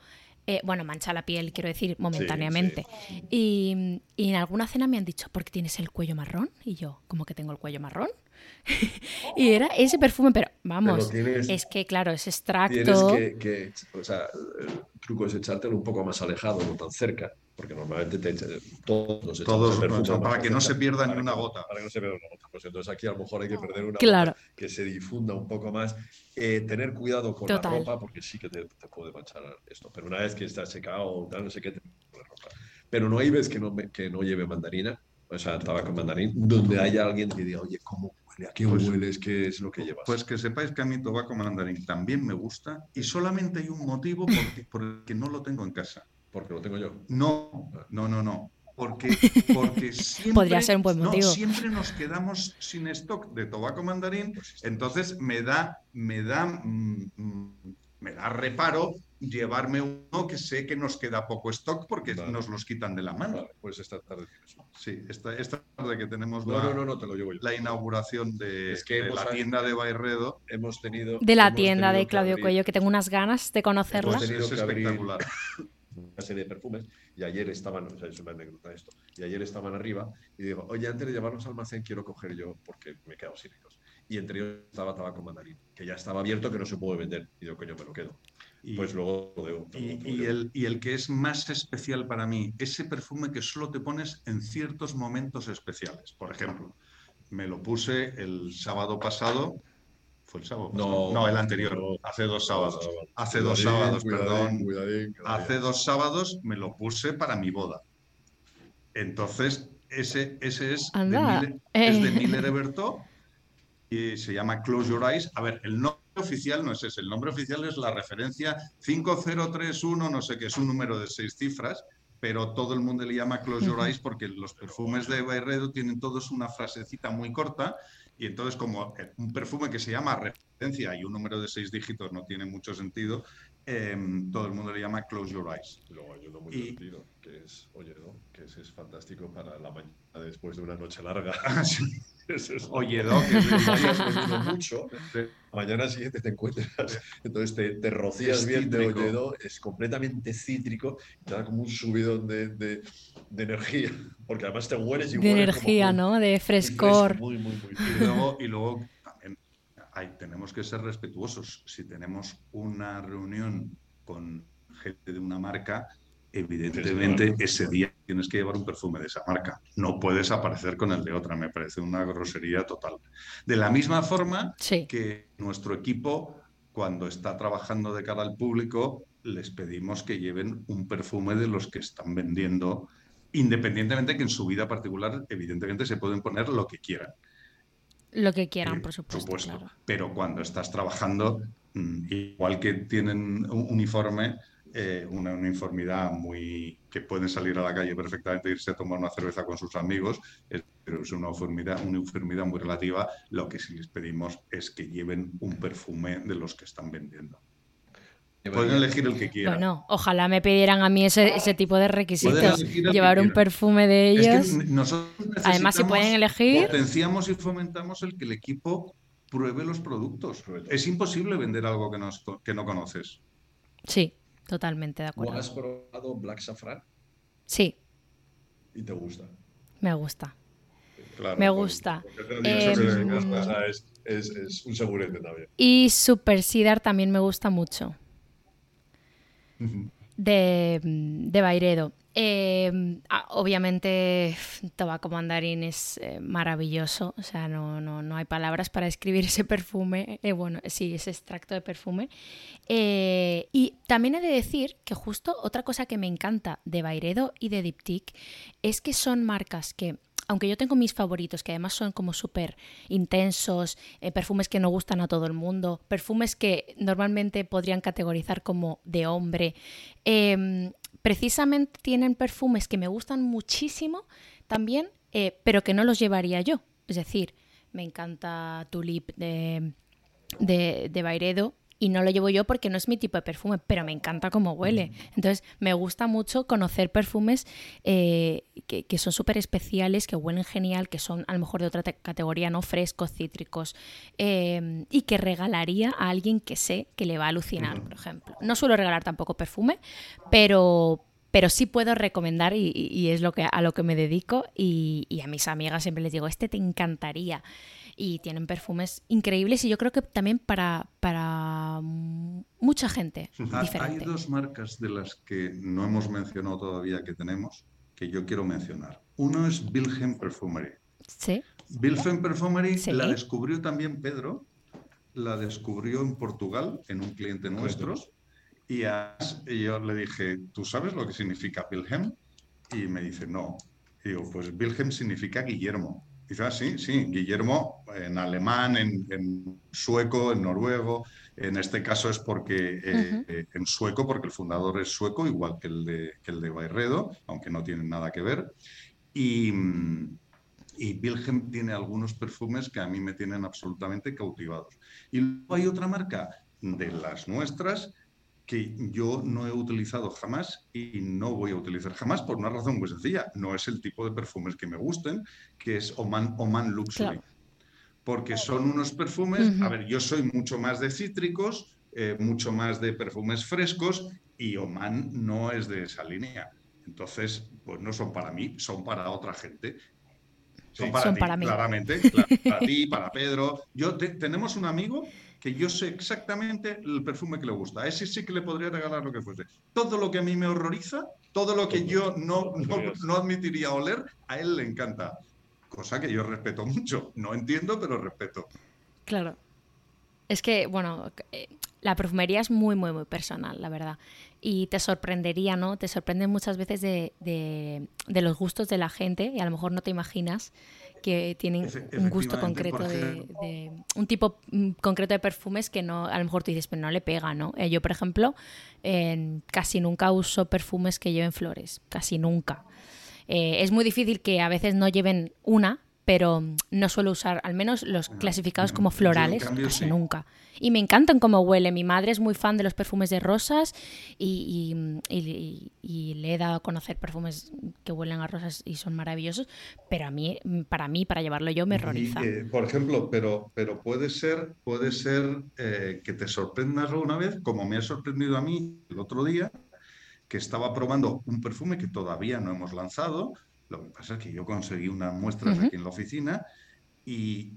eh, bueno, mancha la piel, quiero decir, momentáneamente. Y, y en alguna cena me han dicho, ¿por qué tienes el cuello marrón? Y yo, ¿cómo que tengo el cuello marrón? y era ese perfume, pero vamos, Pero tienes- es que claro, es Tienes extracto. que, que- o sea, el truco es echártelo un poco más alejado, no tan cerca, porque normalmente te todos nos Todos, el perfume o sea, más para que no se pierda ni para una gota. Para que no se pierda una gota. Pues entonces aquí a lo mejor hay que perder una Claro. gota, que se difunda un poco más, Eh, tener cuidado con Total. la ropa, porque sí que te, te puede manchar esto, pero una vez que está secado, tal, no sé qué, te la ropa. Pero no hay veces que no, que no lleve mandarina, o sea, tabaco mandarín, donde haya alguien que diga, oye, ¿cómo huele? ¿A qué Pues- hueles? ¿Qué es lo que llevas? Pues que sepáis que a mí Tobacco Mandarín también me gusta y solamente hay un motivo por el que no lo tengo en casa. Porque lo tengo yo. No, no, no, no. Porque, porque siempre, Podría ser un buen no, motivo. siempre nos quedamos sin stock de Tobacco Mandarín, entonces me da, me da, mm, mm, me da reparo llevarme uno que sé que nos queda poco stock porque Vale. nos los quitan de la mano. Vale, pues esta tarde tienes uno. Sí, esta, esta tarde que tenemos No, la, no, no, no, te lo llevo yo. la inauguración de, Es que de hemos- la tienda de Bairredo, Hemos tenido. De la hemos tienda tenido de Claudio Cuello, que tengo unas ganas de conocerla. Hemos tenido es que abrir espectacular. una serie de perfumes y ayer estaban, o sea, es una anécdota esto, y ayer estaban arriba y digo, oye, antes de llevarlos al almacén quiero coger yo porque me he quedado sin ellos. Y entre ellos estaba tabaco mandarín, que ya estaba abierto, que no se puede vender. Y digo, coño, me lo quedo. Y- pues luego lo debo. Y, y el, y el que es más especial para mí, ese perfume que solo te pones en ciertos momentos especiales. Por ejemplo, me lo puse el sábado pasado. ¿Fue el sábado? pasado? No, el anterior. no. hace dos sábados. Sábado. Hace dos Cuidadín, sábados, cuidadín, perdón. cuidadín, que Hace dos sábados me lo puse para mi boda. Entonces, ese, ese es, de Miller, es de eh. Miller Eberto y se llama Close Your Eyes. A ver, el nombre oficial no es ese, el nombre oficial es la referencia 5031, no sé qué, es un número de seis cifras, pero todo el mundo le llama Close Your Eyes porque los perfumes de Bayredo tienen todos una frasecita muy corta y entonces como un perfume que se llama referencia y un número de seis dígitos no tiene mucho sentido, em, todo el mundo le llama Close Your Eyes. Y luego hay uno muy divertido, que es Oyedo, que ese es fantástico para la mañana después de una noche larga. Ah, es Oyedo, que es que bebido mucho, mañana siguiente te encuentras, entonces te, te rocías Es bien de. Oyedo, es completamente cítrico, y te da como un subidón de, de- de energía, porque además te hueles y De hueles como energía, muy- ¿no? De frescor. Muy, muy, muy Y luego, y luego hay- tenemos que ser respetuosos. Si tenemos una reunión con gente de una marca, evidentemente ese día tienes que llevar un perfume de esa marca. No puedes aparecer con el de otra. Me parece una grosería total. De la misma forma Sí. que nuestro equipo, cuando está trabajando de cara al público, les pedimos que lleven un perfume de los que están vendiendo, independientemente que en su vida particular, evidentemente, se pueden poner lo que quieran. Lo que quieran, por supuesto. supuesto. claro. Pero cuando estás trabajando, mm, igual que tienen un uniforme, eh, una uniformidad muy que pueden salir a la calle perfectamente, irse a tomar una cerveza con sus amigos, es- pero es una uniformidad, una uniformidad muy relativa. Lo que sí les pedimos es que lleven un perfume de los que están vendiendo. Pueden elegir el que quieran. Bueno, ojalá me pidieran a mí ese, ese tipo de requisitos. Llevar un perfume de Es que ellos. nosotros Además, si necesitamos- pueden elegir. Potenciamos y fomentamos el que el equipo pruebe los productos. Es imposible vender algo que no, que no conoces. Sí, totalmente de ¿O acuerdo. has probado Black Safran Sí, y te gusta? me gusta. Claro, Me porque- gusta. Que Em, es, o sea, es, es- es un segurete también. Y Super Sidar también me gusta mucho. De, de Bairedo. Eh, ah, obviamente, tabaco mandarín es eh, maravilloso. O sea, no, no, no hay palabras para describir ese perfume. Eh, bueno, sí, ese extracto de perfume. Y también he de decir que justo otra cosa que me encanta de Bairedo y de Diptyque es que son marcas que aunque yo tengo mis favoritos, que además son como súper intensos, eh, perfumes que no gustan a todo el mundo, perfumes que normalmente podrían categorizar como de hombre, eh, precisamente tienen perfumes que me gustan muchísimo también, eh, pero que no los llevaría yo. Es decir, me encanta Tulip de, de, de Bairedo y no lo llevo yo porque no es mi tipo de perfume, pero me encanta cómo huele. Entonces, me gusta mucho conocer perfumes eh, que, que son súper especiales, que huelen genial, que son a lo mejor de otra te- categoría, ¿no? Frescos, cítricos, eh, y que regalaría a alguien que sé que le va a alucinar, por ejemplo. No suelo regalar tampoco perfume, pero, pero sí puedo recomendar y es lo que, a lo que me dedico y, y a mis amigas siempre les digo, este te encantaría. Y tienen perfumes increíbles y yo creo que también para, para mucha gente Ha- Hay diferente. dos marcas de las que no hemos mencionado todavía que tenemos, que yo quiero mencionar. Uno es Wilhelm Perfumery. Sí, Wilhelm Perfumery Sí. la descubrió también Pedro, la descubrió en Portugal, en un cliente nuestro, y además yo le dije, ¿tú sabes lo que significa Wilhelm? Y me dice, no. Y digo, pues Wilhelm significa Guillermo. Ah, sí, sí, Guillermo en alemán, en, en sueco, en noruego. En este caso es porque eh, eh, en sueco, porque el fundador es sueco, igual que el de, que el de Bayredo, aunque no tienen nada que ver. Y, y Wilhelm tiene algunos perfumes que a mí me tienen absolutamente cautivados. Y luego hay otra marca de las nuestras que yo no he utilizado jamás y no voy a utilizar jamás por una razón muy sencilla. No es el tipo de perfumes que me gusten, que es Oman, Oman Luxury. Claro. Porque son unos perfumes, a ver, yo soy mucho más de cítricos, eh, mucho más de perfumes frescos y Oman no es de esa línea. Entonces, pues no son para mí, son para otra gente. Son para Son ti, para mí. claramente. cla- para ti, para Pedro. Yo te- tenemos un amigo que yo sé exactamente el perfume que le gusta. A ese sí que le podría regalar lo que fuese. Todo lo que a mí me horroriza, todo lo que yo no, no, no admitiría oler, a él le encanta. Cosa que yo respeto mucho. No entiendo, pero respeto. Claro. Es que, bueno, eh, la perfumería es muy, muy, muy personal, la verdad. Y te sorprendería, ¿no? Te sorprende muchas veces de, de- de los gustos de la gente y a lo mejor no te imaginas que tienen Efe- un gusto concreto de, un tipo mm, concreto de perfumes que no a lo mejor tú dices pero no le pega no Eh, yo por ejemplo casi nunca uso perfumes que lleven flores casi nunca. Eh, es muy difícil que a veces no lleven una pero no suelo usar, al menos los clasificados como florales, casi nunca. Y me encantan cómo huele. Mi madre es muy fan de los perfumes de rosas y, le he dado a conocer perfumes que huelen a rosas y son maravillosos, pero a mí, para mí, para llevarlo yo, me horroriza. Eh, por ejemplo, pero, pero puede ser, puede ser eh, que te sorprendas alguna vez, como me ha sorprendido a mí el otro día, que estaba probando un perfume que todavía no hemos lanzado. Lo que pasa es que yo conseguí unas muestras aquí en la oficina y,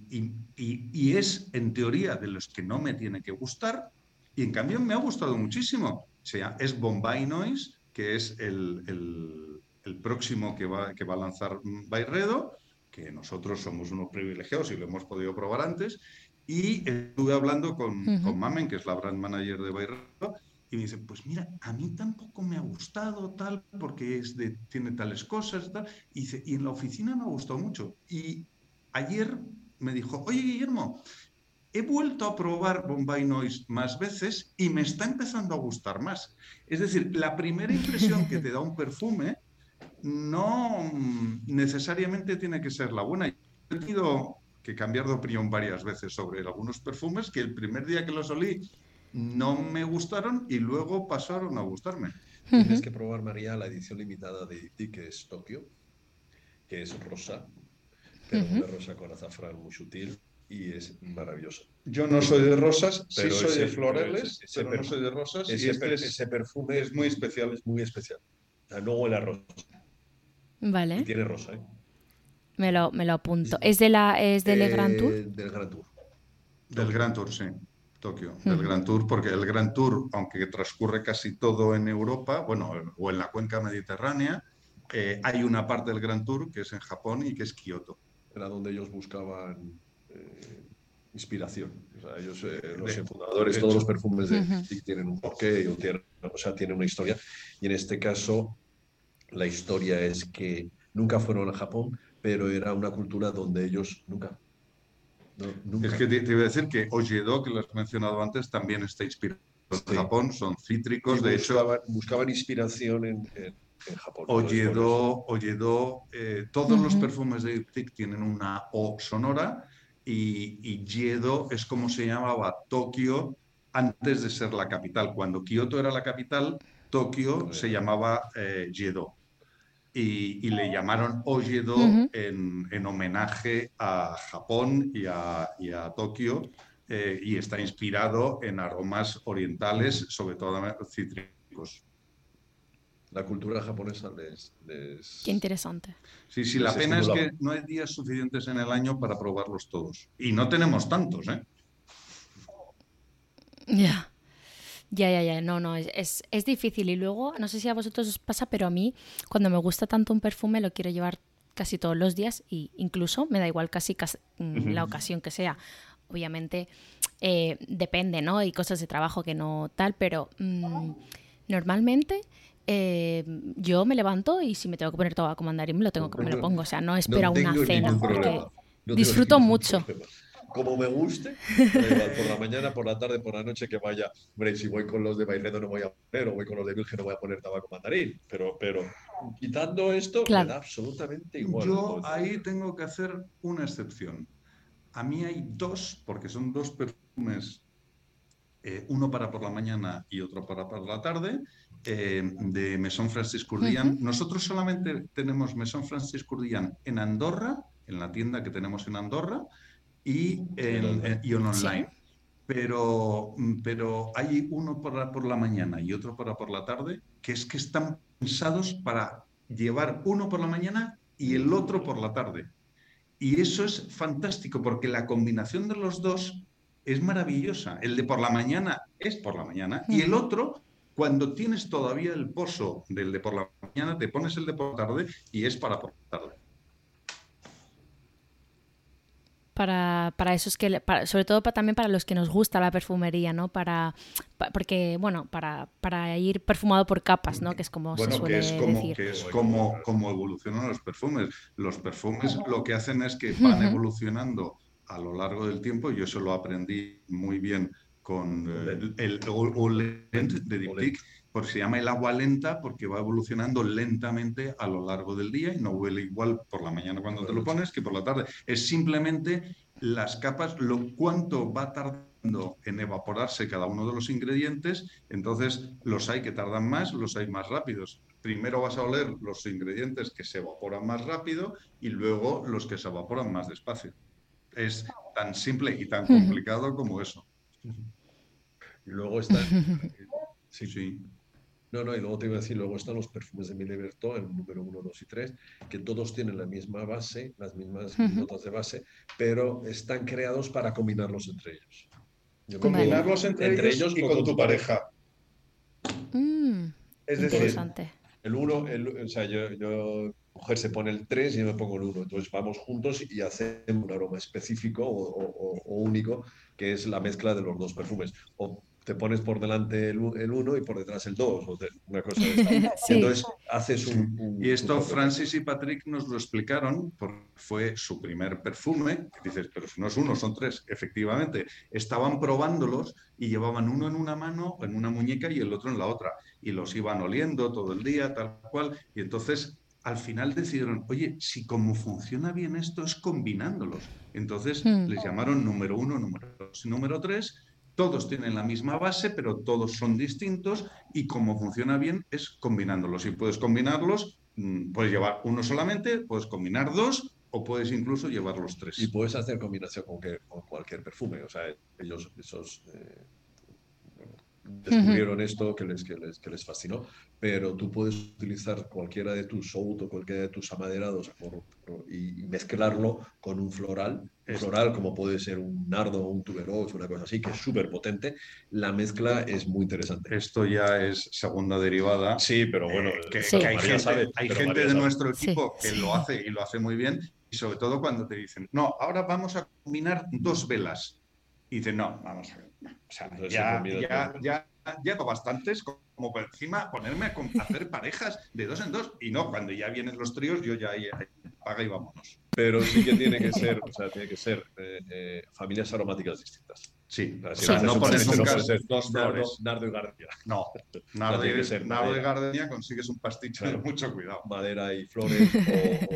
y, es, en teoría, de los que no me tiene que gustar, y en cambio me ha gustado muchísimo. O sea, es Bombay Noise, que es el, el, próximo que va, que va a lanzar Bayredo, que nosotros somos unos privilegiados y lo hemos podido probar antes. Y estuve hablando con, con Mamen, que es la brand manager de Bayredo, y dice, pues mira, a mí tampoco me ha gustado tal, porque es de, tiene tales cosas, tal. Y, dice, y en la oficina me ha gustado mucho. Y ayer me dijo, oye Guillermo, he vuelto a probar Bombay Noise más veces y me está empezando a gustar más. Es decir, la primera impresión que te da un perfume no necesariamente tiene que ser la buena. He tenido que cambiar de opinión varias veces sobre algunos perfumes que el primer día que los olí no me gustaron y luego pasaron a gustarme. Tienes que probar, María, la edición limitada de IT, que es Tokio, que es rosa, pero una rosa con azafrán muy sutil y es maravilloso. Yo no soy de rosas, sí soy de floreles, pero no soy de rosas. Ese, y este ese perfume es muy especial. Es muy especial. O sea, no huele a rosa. Vale. Y tiene rosa, ¿eh? Me lo, me lo apunto. ¿Es, de la, es del Grand Tour? Del Grand Tour. Del Grand Tour, sí. Tokio, del Gran Tour, porque el Gran Tour, aunque transcurre casi todo en Europa, bueno, o en la cuenca mediterránea, eh, hay una parte del Gran Tour que es en Japón y que es Kioto. Era donde ellos buscaban eh, inspiración. O sea, ellos, eh, los fundadores, todos los perfumes de tienen un porqué, o sea, tienen una historia. Y en este caso, la historia es que nunca fueron a Japón, pero era una cultura donde ellos nunca es que te, iba a decir que Oyedo, que lo has mencionado antes, también está inspirado en Japón, son cítricos, de hecho... Buscaban inspiración en, Japón. Oyedo, eh, todos los perfumes de Iptic tienen una O sonora y, y Yedo es como se llamaba Tokio antes de ser la capital. Cuando Kioto era la capital, Tokio se llamaba eh, Yedo y, le llamaron Oyedo en, homenaje a Japón y a, Tokio eh, y está inspirado en aromas orientales, sobre todo cítricos. La cultura japonesa les, Qué interesante. Sí, sí, la pena es que no hay días suficientes en el año para probarlos todos. Y no tenemos tantos, ¿eh? Ya. Ya, ya, ya, no, no, es, es, difícil. Y luego, no sé si a vosotros os pasa, pero a mí, cuando me gusta tanto un perfume, lo quiero llevar casi todos los días e incluso me da igual casi, mm, la ocasión que sea. Obviamente eh, depende, ¿no? Hay cosas de trabajo que no tal, pero mm, normalmente eh, yo me levanto y si me tengo que poner todo a comandar me lo tengo que me lo pongo. O sea, no espero una cena porque disfruto mucho como me guste, por la mañana, por la tarde, por la noche que vaya. Hombre, si voy con los de Bailedo no voy a poner, o voy con los de Virgen no voy a poner tabaco mandarín, pero, pero quitando esto, me da absolutamente igual. Yo ahí tengo que hacer una excepción. A mí hay dos, porque son dos perfumes, eh, uno para por la mañana y otro para por la tarde, eh, de Maison Francis Courdian. Nosotros solamente tenemos Maison Francis Courdian en Andorra, en la tienda que tenemos en Andorra, y, en, y online. Pero, pero hay uno por la, por la mañana y otro para por la tarde, que es que están pensados para llevar uno por la mañana y el otro por la tarde. Y eso es fantástico porque la combinación de los dos es maravillosa. El de por la mañana es por la mañana y el otro, cuando tienes todavía el pozo del de por la mañana, te pones el de por la tarde y es para por la tarde para, para esos que, sobre todo también para los que nos gusta la perfumería, ¿no? Para, porque, bueno, para, para ir perfumado por capas, ¿no? Que es como se suele que es como, decir. Que es como, como evolucionan los perfumes. Los perfumes lo que hacen es que van evolucionando a lo largo del tiempo. Yo eso lo aprendí muy bien con eh, el, o, lent de Diptyque, porque se llama el agua lenta porque va evolucionando lentamente a lo largo del día y no huele igual por la mañana cuando te lo pones que por la tarde. Es simplemente las capas, lo cuánto va tardando en evaporarse cada uno de los ingredientes, entonces los hay que tardan más, los hay más rápidos. Primero vas a oler los ingredientes que se evaporan más rápido y luego los que se evaporan más despacio. Es tan simple y tan complicado como eso. Y luego está... sí, sí. No, no, y luego te iba a decir, luego están los perfumes de Mille el número 1, 2 y 3, que todos tienen la misma base, las mismas notas de base, pero están creados para combinarlos entre ellos. combinarlos entre, ellos, y con, tu pareja. Mm, es decir, el 1, o sea, yo, yo, mujer se pone el 3 y yo me pongo el 1, entonces vamos juntos y hacemos un aroma específico o, o, único, que es la mezcla de los dos perfumes. O te pones por delante el, uno y por detrás el dos, o una cosa de Entonces haces un, Y esto Francis y Patrick nos lo explicaron, porque fue su primer perfume, dices, pero si no es uno, son tres. Efectivamente, estaban probándolos y llevaban uno en una mano, en una muñeca y el otro en la otra. Y los iban oliendo todo el día, tal cual. Y entonces al final decidieron, oye, si como funciona bien esto es combinándolos. Entonces hmm. les llamaron número uno, número dos y número tres todos tienen la misma base, pero todos son distintos y como funciona bien es combinándolos. Y puedes combinarlos, mm, puedes llevar uno solamente, puedes combinar dos o puedes incluso llevar los tres. Y puedes hacer combinación con, cualquier perfume. O sea, ellos, esos eh, descubrieron esto que les, que les, que, les, fascinó, pero tú puedes utilizar cualquiera de tus sout o cualquiera de tus amaderados y, mezclarlo con un floral, un floral como puede ser un nardo o un tuberose, una cosa así, que es súper potente. La mezcla es muy interesante. Esto ya es segunda derivada. Sí, pero bueno, eh, que, hay gente, hay gente de nuestro equipo que lo hace y lo hace muy bien, y sobre todo cuando te dicen, no, ahora vamos a combinar dos velas. Y dicen, no, vamos a ver o sea, ya, ya, ya, ya, bastantes como por encima ponerme a hacer parejas de dos en dos. Y no, cuando ya vienen los tríos, yo ya ahí, paga y vámonos. Pero sí que tiene que ser, o sea, tiene que ser eh, eh, familias aromáticas distintas. Sí, no pones dos flores. Nardo y gardenia. No, nardo, y, nardo y gardenia consigues un pasticho de mucho cuidado. Madera y flores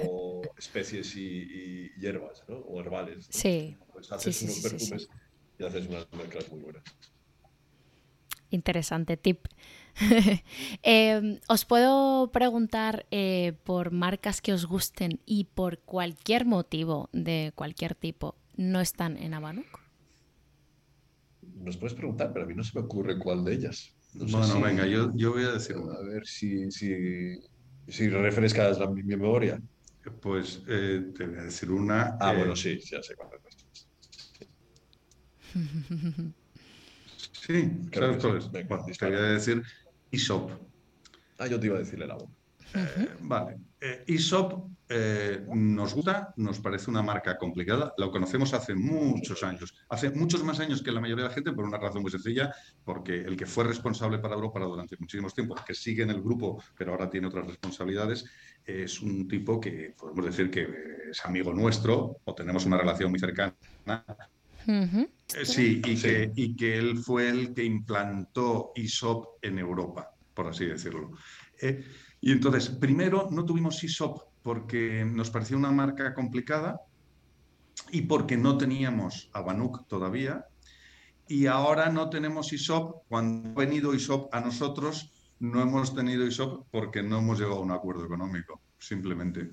o, especies y, hierbas, ¿no? O herbales. Sí. Pues haces unos perfumes y haces unas mezclas muy buenas. Interesante tip. Em, os puedo preguntar eh, por marcas que os gusten y por cualquier motivo de cualquier tipo no están en Abanuk. Nos puedes preguntar, pero a mí no se me ocurre cuál de ellas. bueno, venga, yo, yo, voy a decir A ver si, si, si refrescas mi, memoria. Pues eh, te voy a decir una. Ah, bueno, sí, ya sé cuál es. Sí, ¿sabes cuál es? te voy a decir ISOP. Ah, yo te iba a decir el agua. Eh, vale. Eh, ISOP eh, nos gusta, nos parece una marca complicada. Lo conocemos hace muchos años. Hace muchos más años que la mayoría de la gente, por una razón muy sencilla, porque el que fue responsable para Europa durante muchísimos tiempos, que sigue en el grupo, pero ahora tiene otras responsabilidades, es un tipo que podemos decir que es amigo nuestro o tenemos una relación muy cercana eh, sí, y que, y que él fue el que implantó ISOP en Europa, por así decirlo. Eh, y entonces, primero no tuvimos ISOP porque nos parecía una marca complicada y porque no teníamos a Banuk todavía. Y ahora no tenemos ISOP. Cuando ha venido ISOP a nosotros, no hemos tenido ISOP porque no hemos llegado a un acuerdo económico, simplemente.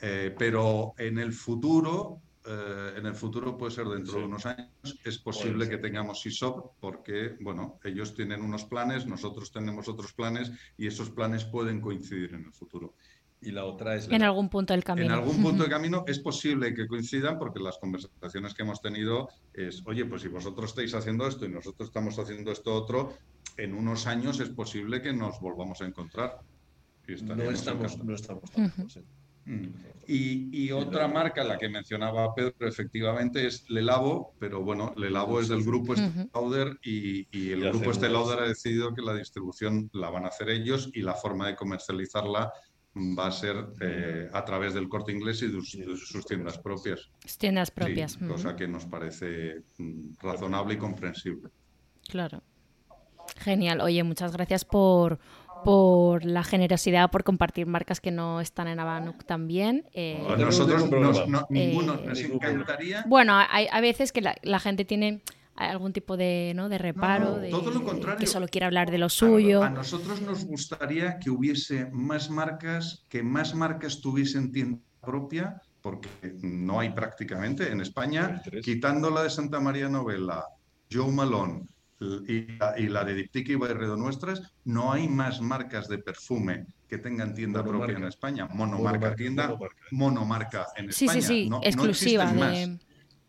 Eh, pero en el futuro eh, en el futuro, puede ser dentro de unos años, es posible que tengamos ISOP porque, bueno, ellos tienen unos planes, nosotros tenemos otros planes y esos planes pueden coincidir en el futuro. Y la otra es... en algún punto del camino. En algún punto del camino es posible que coincidan porque las conversaciones que hemos tenido es, oye, pues si vosotros estáis haciendo esto y nosotros estamos haciendo esto otro, en unos años es posible que nos volvamos a encontrar. no estamos, no estamos Mm. Y, otra marca, la que mencionaba Pedro, efectivamente es Lelabo, pero bueno, Lelabo es del grupo Lauder y, el grupo Lauder ha decidido que la distribución la van a hacer ellos y la forma de comercializarla va a ser eh, a través del corte inglés y de, sus, tiendas propias. Tiendas propias. Cosa que nos parece mm, razonable y comprensible. Claro. Genial. Oye, muchas gracias por, por la generosidad, por compartir marcas que no están en Abanuk también. Eh, nosotros, no, ninguno, nos encantaría. Bueno, hay, a veces que la, la gente tiene algún tipo de, ¿no? de reparo, de, todo lo contrario. que solo quiere hablar de lo suyo. A, nosotros nos gustaría que hubiese más marcas, que más marcas tuviesen tienda propia, porque no hay prácticamente en España, quitando la de Santa María Novela, Joe Malone y la, de Diptyque y Barredo Nuestras, no hay más marcas de perfume que tengan tienda propia en España. Monomarca, tienda, monomarca, en España. Sí, sí, sí, exclusiva. de...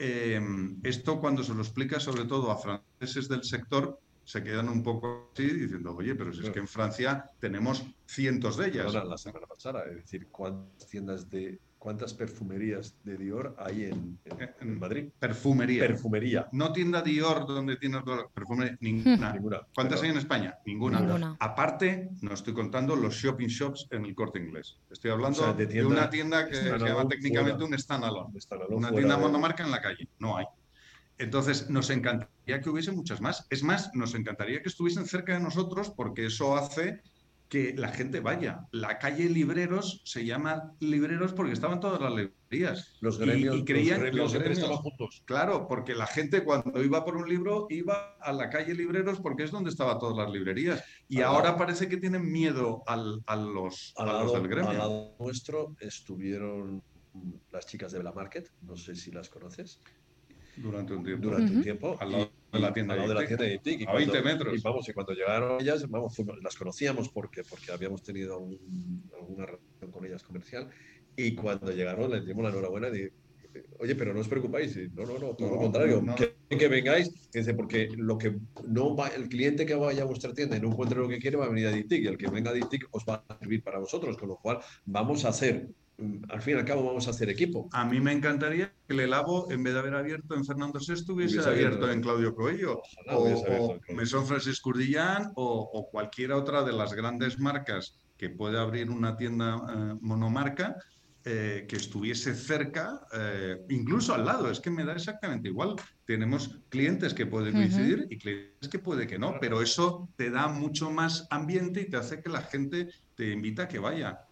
Em, esto cuando se lo explica sobre todo a franceses del sector, se quedan un poco así diciendo, oye, pero si es que en Francia tenemos cientos de ellas. la semana pasada, es decir, ¿cuántas tiendas de ¿Cuántas perfumerías de Dior hay en, en, Madrid? Perfumería. Perfumería. No tienda Dior donde tiene perfume, ninguna. ¿Cuántas hay en España? Ninguna. Aparte, no estoy contando los shopping shops en el corte inglés. Estoy hablando de, una tienda que se llama técnicamente un standalone. una tienda monomarca en la calle. No hay. Entonces, nos encantaría que hubiese muchas más. Es más, nos encantaría que estuviesen cerca de nosotros porque eso hace que la gente vaya. La calle Libreros se llama Libreros porque estaban todas las librerías. Los gremios, y, creían los gremios, estaban juntos. Claro, porque la gente cuando iba por un libro iba a la calle Libreros porque es donde estaban todas las librerías. Y ahora parece que tienen miedo al, a los, al lado, del gremio. Al lado nuestro estuvieron las chicas de la Market, no sé si las conoces. Durante un tiempo. Durante un tiempo. Al lado de la tienda, de, la tienda de. A 20 metros. Y vamos, y cuando llegaron ellas, vamos, las conocíamos porque, porque habíamos tenido alguna relación con ellas comercial. Y cuando llegaron, les dimos la enhorabuena de, oye, pero no os preocupáis. No, no, no, todo lo contrario. Que, que, vengáis, dice, porque lo que no va, el cliente que vaya a vuestra tienda y no encuentre lo que quiere va a venir a Dictic y el que venga a Dictic os va a servir para vosotros, con lo cual vamos a hacer al fin y al cabo vamos a hacer equipo. A mí me encantaría que el Elabo, en vez de haber abierto en Fernando VI, hubiese abierto, en Claudio Coello, o, Mesón Francis Curdillán, o, cualquier otra de las grandes marcas que puede abrir una tienda eh, monomarca. Eh, que estuviese cerca, eh, incluso al lado, es que me da exactamente igual. Tenemos clientes que pueden coincidir y clientes que puede que no, pero eso te da mucho más ambiente y te hace que la gente te invita a que vaya.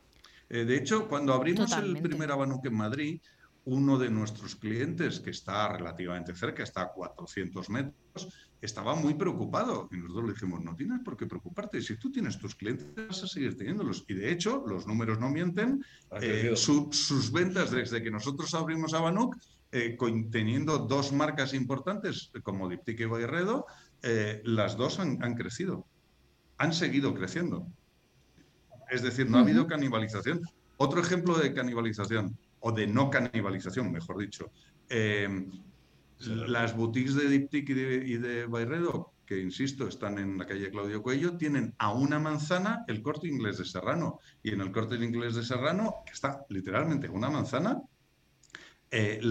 Eh, de hecho, cuando abrimos el primer Abanuc en Madrid, uno de nuestros clientes, que está relativamente cerca, está a 400 metros, estaba muy preocupado. Y nosotros le dijimos, no tienes por qué preocuparte. Si tú tienes tus clientes, vas a seguir teniéndolos. Y de hecho, los números no mienten. Eh, sus ventas desde que nosotros abrimos Abanuc, eh, teniendo dos marcas importantes como Diptyque y Bayredo, las dos han, han crecido. Han seguido creciendo. Es decir, no ha habido canibalización. Otro ejemplo de canibalización, o de no canibalización, mejor dicho. Em, las boutiques de Diptyque y de, Bayredo, que insisto, están en la calle Claudio Cuello, tienen a una manzana el corte inglés de Serrano. Y en el corte inglés de Serrano, que está literalmente una manzana, eh,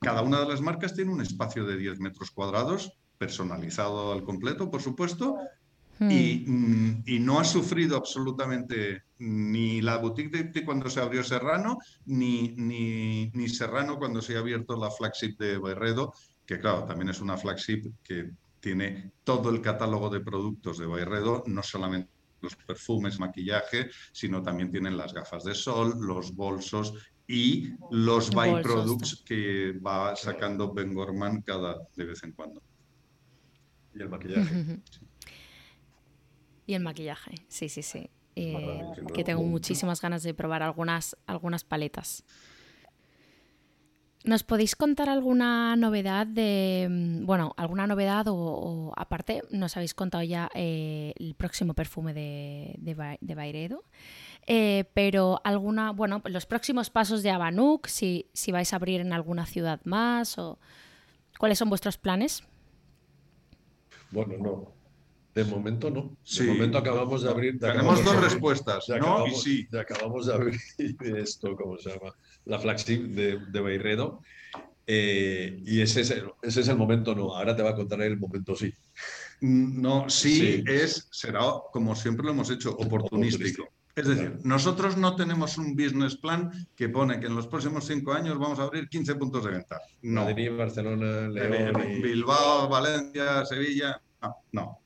cada una de las marcas tiene un espacio de 10 metros cuadrados, personalizado al completo, por supuesto, Hmm. Mm, y, no ha sufrido absolutamente ni la boutique de cuando se abrió Serrano, ni, ni, ni, Serrano cuando se ha abierto la flagship de Bayredo, que claro, también es una flagship que tiene todo el catálogo de productos de Bayredo, no solamente los perfumes, maquillaje, sino también tienen las gafas de sol, los bolsos y los byproducts que va sacando Ben Gorman cada de vez en cuando. Y el maquillaje. Y el maquillaje, sí, sí, sí. Eh, que tengo muchísimas ganas de probar algunas, algunas paletas. ¿Nos podéis contar alguna novedad de, mm, bueno, alguna novedad o, aparte, nos habéis contado ya eh, el próximo perfume de, de, de Bairedo, eh, pero alguna, bueno, los próximos pasos de Abanuk, si, si vais a abrir en alguna ciudad más o cuáles son vuestros planes? Bueno, no, de momento no. De momento acabamos de abrir. Tenemos dos respuestas, no y sí. acabamos de abrir esto, ¿cómo se llama? La flagship de, de Beirredo. Eh, y ese es, el, ese es el momento no. Ahora te va a contar el momento sí. Mm, no, sí, es, será como siempre lo hemos hecho, oportunístico. Es decir, nosotros no tenemos un business plan que pone que en los próximos cinco años vamos a abrir 15 puntos de venta. No. Madrid, Barcelona, León, y- Bilbao, Valencia, Sevilla. No, no.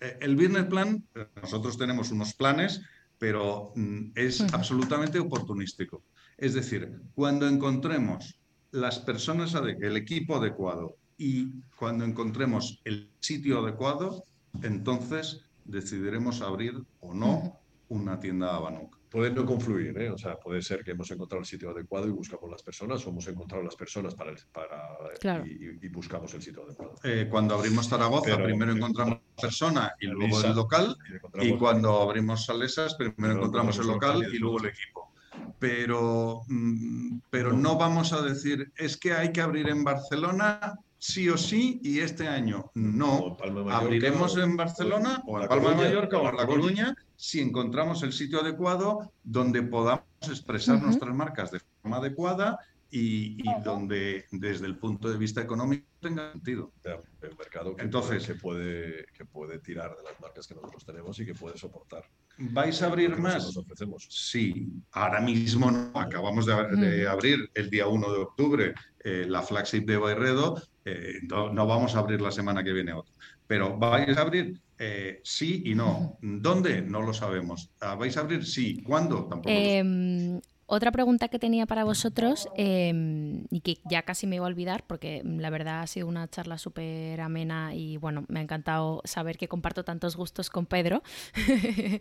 Eh, El business plan, nosotros tenemos unos planes, pero mm, es absolutamente oportunístico. Es decir, cuando encontremos las personas, el equipo adecuado y cuando encontremos el sitio adecuado, entonces decidiremos abrir o no una tienda Abanuc. Puede no confluir, ¿eh? O sea, puede ser que hemos encontrado el sitio adecuado y buscamos las personas, o hemos encontrado las personas para, el- para Claro. y, buscamos el sitio adecuado. Eh, cuando abrimos Zaragoza, Pero- primero encontramos la persona y luego Alisa, el local. y cuando abrimos Salesas, primero encontramos el encontramos el local local y y luego el equipo. Pero, mm, pero no vamos a decir, es que hay que abrir en Barcelona sí o sí y este año. No, en Palma de Mallorca, abriremos en Barcelona o en Palma de Mallorca o en La Coruña. Si encontramos el sitio adecuado donde podamos expresar nuestras marcas de forma adecuada y, y donde desde el punto de vista económico tenga sentido. un mercado que, Entonces- puede, que, puede, que puede tirar de las marcas que nosotros tenemos y que puede soportar. ¿Vais a abrir más? ofrecemos. Sí, ahora mismo no. Acabamos de, de abrir el día 1 de octubre eh, la flagship de Bayredo. Eh, no, no vamos a abrir la semana que viene otra. Pero ¿vais a abrir? Eh, sí y no. ¿Dónde? No lo sabemos. Ah, ¿Vais a abrir? Sí. ¿Cuándo? Tampoco Em, otra pregunta que tenía para vosotros em, y que ya casi me iba a olvidar porque la verdad ha sido una charla súper amena y bueno, me ha encantado saber que comparto tantos gustos con Pedro.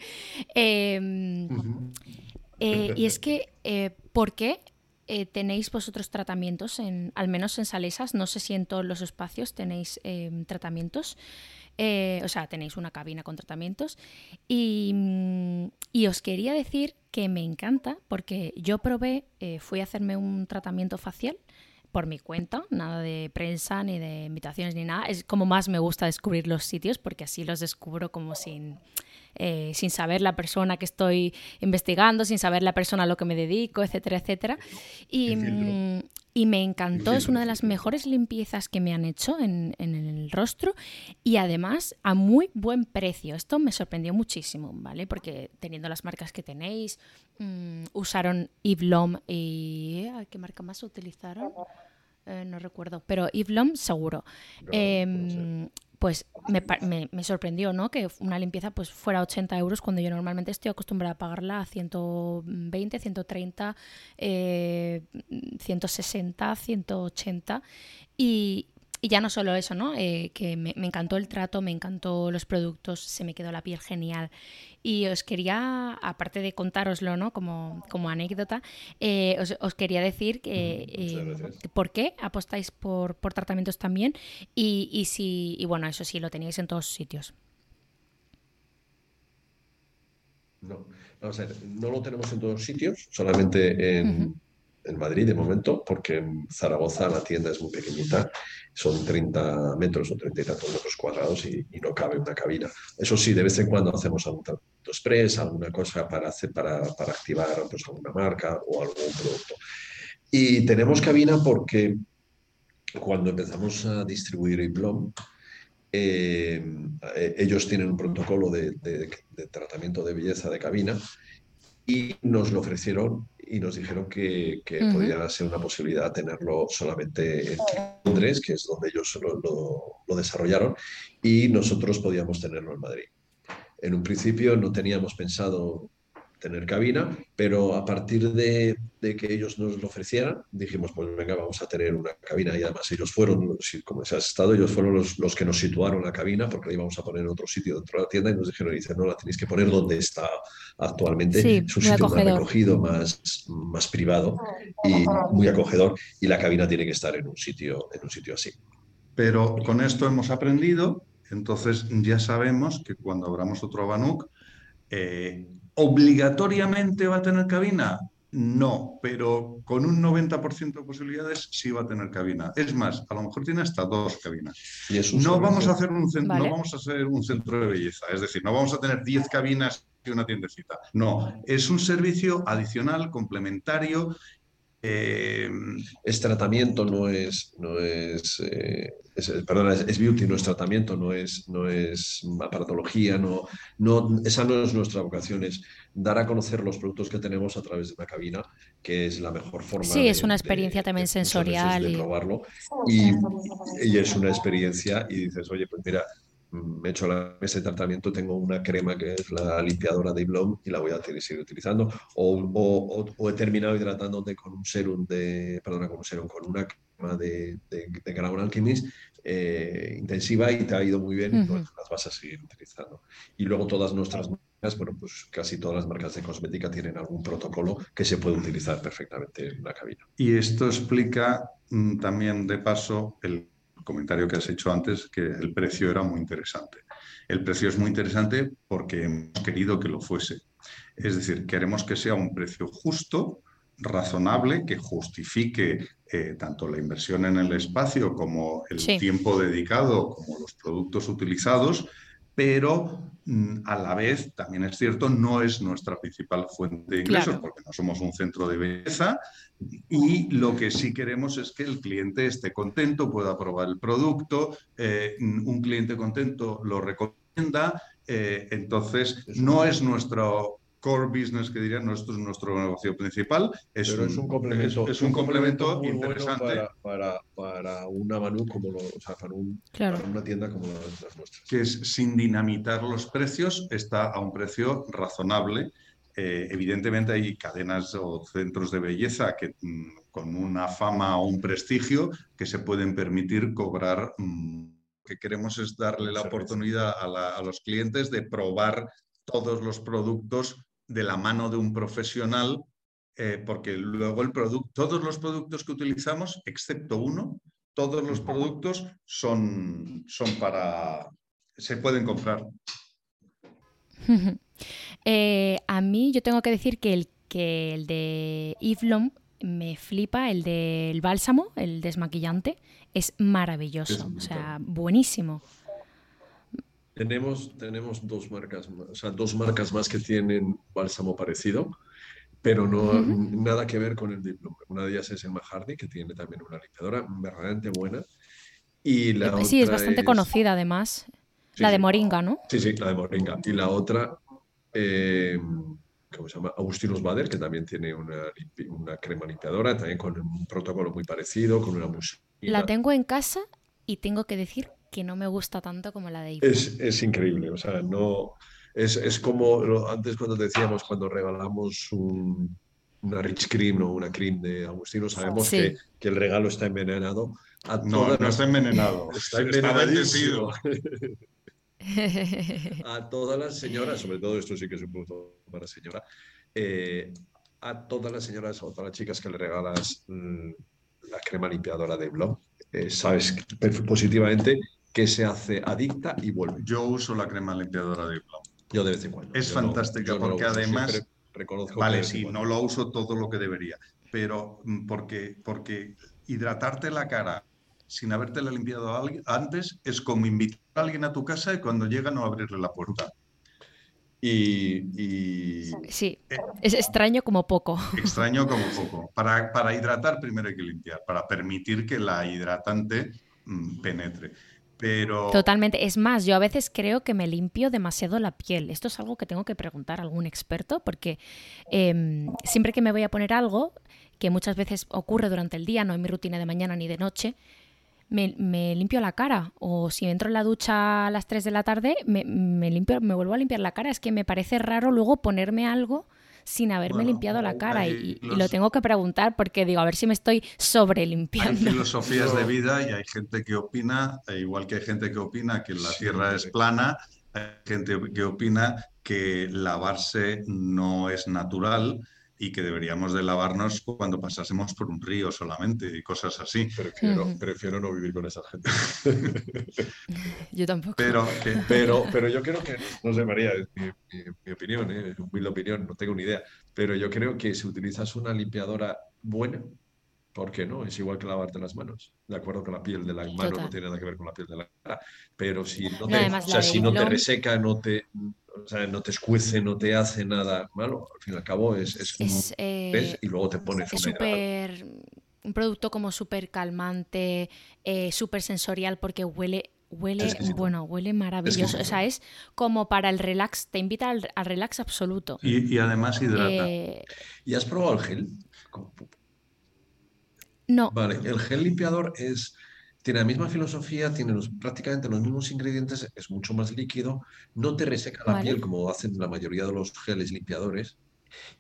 Em, eh, y es que, ¿por qué eh, tenéis vosotros tratamientos, en, al menos en Salesas? No sé si en todos los espacios tenéis em, tratamientos. Eh, o sea, tenéis una cabina con tratamientos. Y, mm, y os quería decir que me encanta porque yo probé, eh, fui a hacerme un tratamiento facial por mi cuenta, nada de prensa ni de invitaciones ni nada. Es como más me gusta descubrir los sitios porque así los descubro como sin, eh, sin saber la persona que estoy investigando, sin saber la persona a lo que me dedico, etcétera, etcétera. Y, mm, y me encantó, es una de las mejores limpiezas que me han hecho en, en el rostro y además a muy buen precio. Esto me sorprendió muchísimo, ¿vale? Porque teniendo las marcas que tenéis, mm, usaron Yves L'Homme y... ¿Qué marca más utilizaron? Eh, no recuerdo, pero Yves L'Homme seguro. No, pues me, me- sorprendió, ¿no? Que una limpieza pues fuera 80 euros cuando yo normalmente estoy acostumbrada a pagarla a 120, 130, eh, 160, 180. Y, y ya no solo eso, ¿no? Eh, que me, me encantó el trato, me encantó los productos, se me quedó la piel genial. Y os quería, aparte de contároslo, ¿no? Como, como anécdota, eh, os, os quería decir que eh, por qué apostáis por, por tratamientos también y, y si y bueno, eso sí, lo teníais en todos sitios. No, vamos a ver, no lo tenemos en todos sitios, solamente en. En Madrid de momento, porque en Zaragoza la tienda es muy pequeñita, son 30 metros o 30 y tantos metros cuadrados y, no cabe una cabina. Eso sí, de vez en cuando hacemos algún tratamiento express, alguna cosa para, hacer, para, activar pues, alguna marca o algún producto. Y tenemos cabina porque cuando empezamos a distribuir Iplom, eh, eh, ellos tienen un protocolo de tratamiento de belleza de cabina y nos lo ofrecieron y nos dijeron que, que ser una posibilidad tenerlo solamente en Londres, que es donde ellos lo, lo- lo desarrollaron, y nosotros podíamos tenerlo en Madrid. En un principio no teníamos pensado tener cabina, pero a partir de, de que ellos nos lo ofrecieran, dijimos, pues venga, vamos a tener una cabina y además ellos fueron, como se ha estado, ellos fueron los, los que nos situaron la cabina porque la íbamos a poner en otro sitio dentro de la tienda y nos dijeron, dicen, no, la tenéis que poner donde está actualmente, Sí, es un sitio más recogido, más, más privado y muy acogedor y la cabina tiene que estar en un sitio, en un sitio así. Pero con esto hemos aprendido, entonces ya sabemos que cuando abramos otro Abanuc, eh, ¿obligatoriamente va a tener cabina? No, pero con un 90% de posibilidades sí va a tener cabina. Es más, a lo mejor tiene hasta dos cabinas. Y es un No vamos a hacer un Vale. no vamos a hacer un centro de belleza, es decir, no vamos a tener 10 cabinas y una tiendecita. No, es un servicio adicional, complementario Eh, es tratamiento, no es, no es, eh, perdona, es, beauty, no es tratamiento, no es, no es aparatología, no, no, esa no es nuestra vocación, es dar a conocer los productos que tenemos a través de una cabina, que es la mejor forma. Sí, es una experiencia también sensorial. y... probarlo. Y, y, es una experiencia y dices, oye, pues mira, me he hecho la, ese tratamiento, tengo una crema que es la limpiadora de Iblom y la voy a seguir utilizando. O, o, he terminado hidratándote con un serum de, perdona, con un serum, con una crema de, de, de Crown Alchemist eh, intensiva y te ha ido muy bien y las vas a seguir utilizando. Y luego todas nuestras marcas, bueno, pues casi todas las marcas de cosmética tienen algún protocolo que se puede utilizar perfectamente en una cabina. Y esto explica mm, también de paso el comentario que has hecho antes, que el precio era muy interesante. El precio es muy interesante porque hemos querido que lo fuese. Es decir, queremos que sea un precio justo, razonable, que justifique eh, tanto la inversión en el espacio como el tiempo dedicado, como los productos utilizados, pero mm, a la vez, también es cierto, no es nuestra principal fuente de ingresos, porque no somos un centro de belleza, y lo que sí queremos es que el cliente esté contento, pueda probar el producto, eh, un cliente contento lo recomienda, eh, entonces no es nuestro core business que dirían, nuestro es nuestro negocio principal, es, un, es un, complemento, es, un complemento, interesante. para, para, una Manu como lo, o sea, para, un, para, una tienda como las nuestras. Que es sin dinamitar los precios, está a un precio razonable. Eh, evidentemente hay cadenas o centros de belleza que mm, con una fama o un prestigio que se pueden permitir cobrar. Mm, que queremos es darle la oportunidad a, a los clientes de probar todos los productos de la mano de un profesional, eh, porque luego el producto, todos los productos que utilizamos, excepto uno, todos los productos son, son para, se pueden comprar. Eh, a mí yo tengo que decir que el, que el de Yves me flipa, el del bálsamo, el desmaquillante, es maravilloso, o sea, buenísimo. Tenemos, tenemos dos marcas, o sea, dos marcas más que tienen bálsamo parecido, pero no nada que ver con el diploma. Una de ellas es el Mahardy, que tiene también una limpiadora verdaderamente buena. Y la eh, sí, es bastante conocida además. la de Moringa, ¿no? Sí, sí, la de Moringa. Y la otra, eh, ¿cómo se llama? Agustinus Bader, que también tiene una, una, crema limpiadora, también con un protocolo muy parecido, con una música. La tengo en casa y tengo que decir que no me gusta tanto como la de Es, es increíble, o sea, no... Es, es como antes cuando decíamos, cuando regalamos un, una Rich Cream o una Cream de Agustino, sabemos que, que, el regalo está envenenado. no, no está envenenado, está envenenadísimo. a todas las señoras, sobre todo esto sí que es un punto para señora, eh, a todas las señoras o todas las chicas que le regalas mm, la crema limpiadora de Blog, eh, sabes positivamente que se hace adicta y vuelve. Yo uso la crema limpiadora de Iblom. Yo de vez en cuando. Es fantástica porque además... Reconozco vale, sí, no lo uso todo lo que debería, pero mm, porque, porque hidratarte la cara sin habértela limpiado antes es como invitar a alguien a tu casa y cuando llega no abrirle la puerta. Y, sí, eh, es extraño como poco. Extraño como poco. Para, para hidratar primero hay que limpiar, para permitir que la hidratante mm, penetre. Pero... Totalmente. Es más, yo a veces creo que me limpio demasiado la piel. Esto es algo que tengo que preguntar a algún experto porque em, siempre que me voy a poner algo, que muchas veces ocurre durante el día, no en mi rutina de mañana ni de noche, me, limpio la cara. O si entro en la ducha a las 3 de la tarde, me, me, limpio, me vuelvo a limpiar la cara. Es que me parece raro luego ponerme algo sin haberme limpiado la cara y, lo tengo que preguntar porque digo, a ver si me estoy sobre limpiando. Hay filosofías de vida y hay gente que opina, e igual que hay gente que opina que la Tierra es plana, hay gente que opina que lavarse no es natural y que deberíamos de lavarnos cuando pasásemos por un río solamente y cosas así. Prefiero, prefiero no vivir con esa gente. yo tampoco. Pero, pero, pero yo creo que, no sé María, es mi, opinión, ¿eh? es humilde opinión, no tengo ni idea, pero yo creo que si utilizas una limpiadora buena, ¿por qué no? Es igual que lavarte las manos. De acuerdo que la piel de la mano no tiene nada que ver con la piel de la cara, pero si no te, o sea, si no te reseca, no te, o sea, no te escuece, no te hace nada malo. Al fin y al cabo es, es, eh, y luego te pones es súper. Un producto como súper calmante, eh, súper sensorial, porque huele. Huele, exquisito. bueno, huele maravilloso. O sea, es como para el relax, te invita al, al relax absoluto. Y, y además hidrata. Eh, ¿Y has probado el gel? No, Vale, el gel limpiador es, tiene la misma filosofía, tiene los, prácticamente los mismos ingredientes, es mucho más líquido, no te reseca la Vale. piel como hacen la mayoría de los geles limpiadores.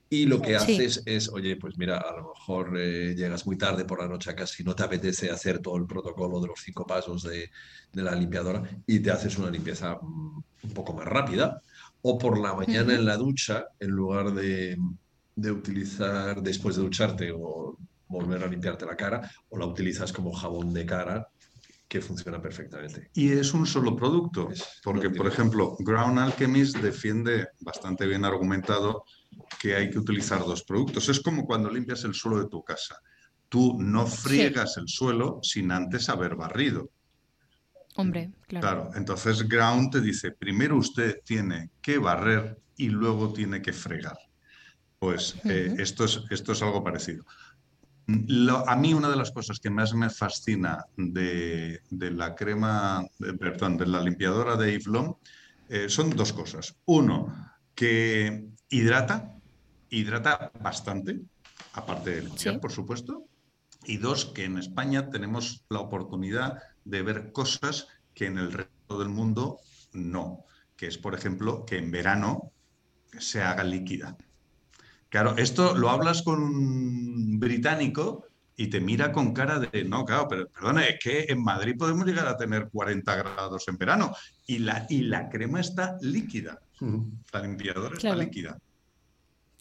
Y lo que Sí. haces es, oye, pues mira, a lo mejor eh, llegas muy tarde por la noche a casa y no te apetece hacer todo el protocolo de los cinco pasos de, de la limpiadora y te haces una limpieza mm, un poco más rápida. O por la mañana en la ducha, en lugar de, de utilizar después de ducharte o volver a limpiarte la cara, o la utilizas como jabón de cara, que funciona perfectamente. Y es un solo producto, Es- porque por ejemplo, Ground Alchemist defiende bastante bien argumentado que hay que utilizar dos productos. Es como cuando limpias el suelo de tu casa. Tú no friegas el suelo sin antes haber barrido. hombre, claro. Claro, entonces Ground te dice, primero usted tiene que barrer y luego tiene que fregar. Pues eh, esto es, esto es algo parecido. Lo- a mí una de las cosas que más me fascina de, de la crema, de- perdón, de la limpiadora de Eve Lom, eh, son dos cosas. Uno, que hidrata, hidrata bastante, aparte de limpiar, Sí. por supuesto. Y dos, que en España tenemos la oportunidad de ver cosas que en el resto del mundo no, que es, por ejemplo, que en verano se haga líquida. Claro, esto lo hablas con un británico y te mira con cara de, no, claro, pero perdona, es que en Madrid podemos llegar a tener 40 grados en verano y la, y la crema está líquida, la limpiadora Claro. está líquida.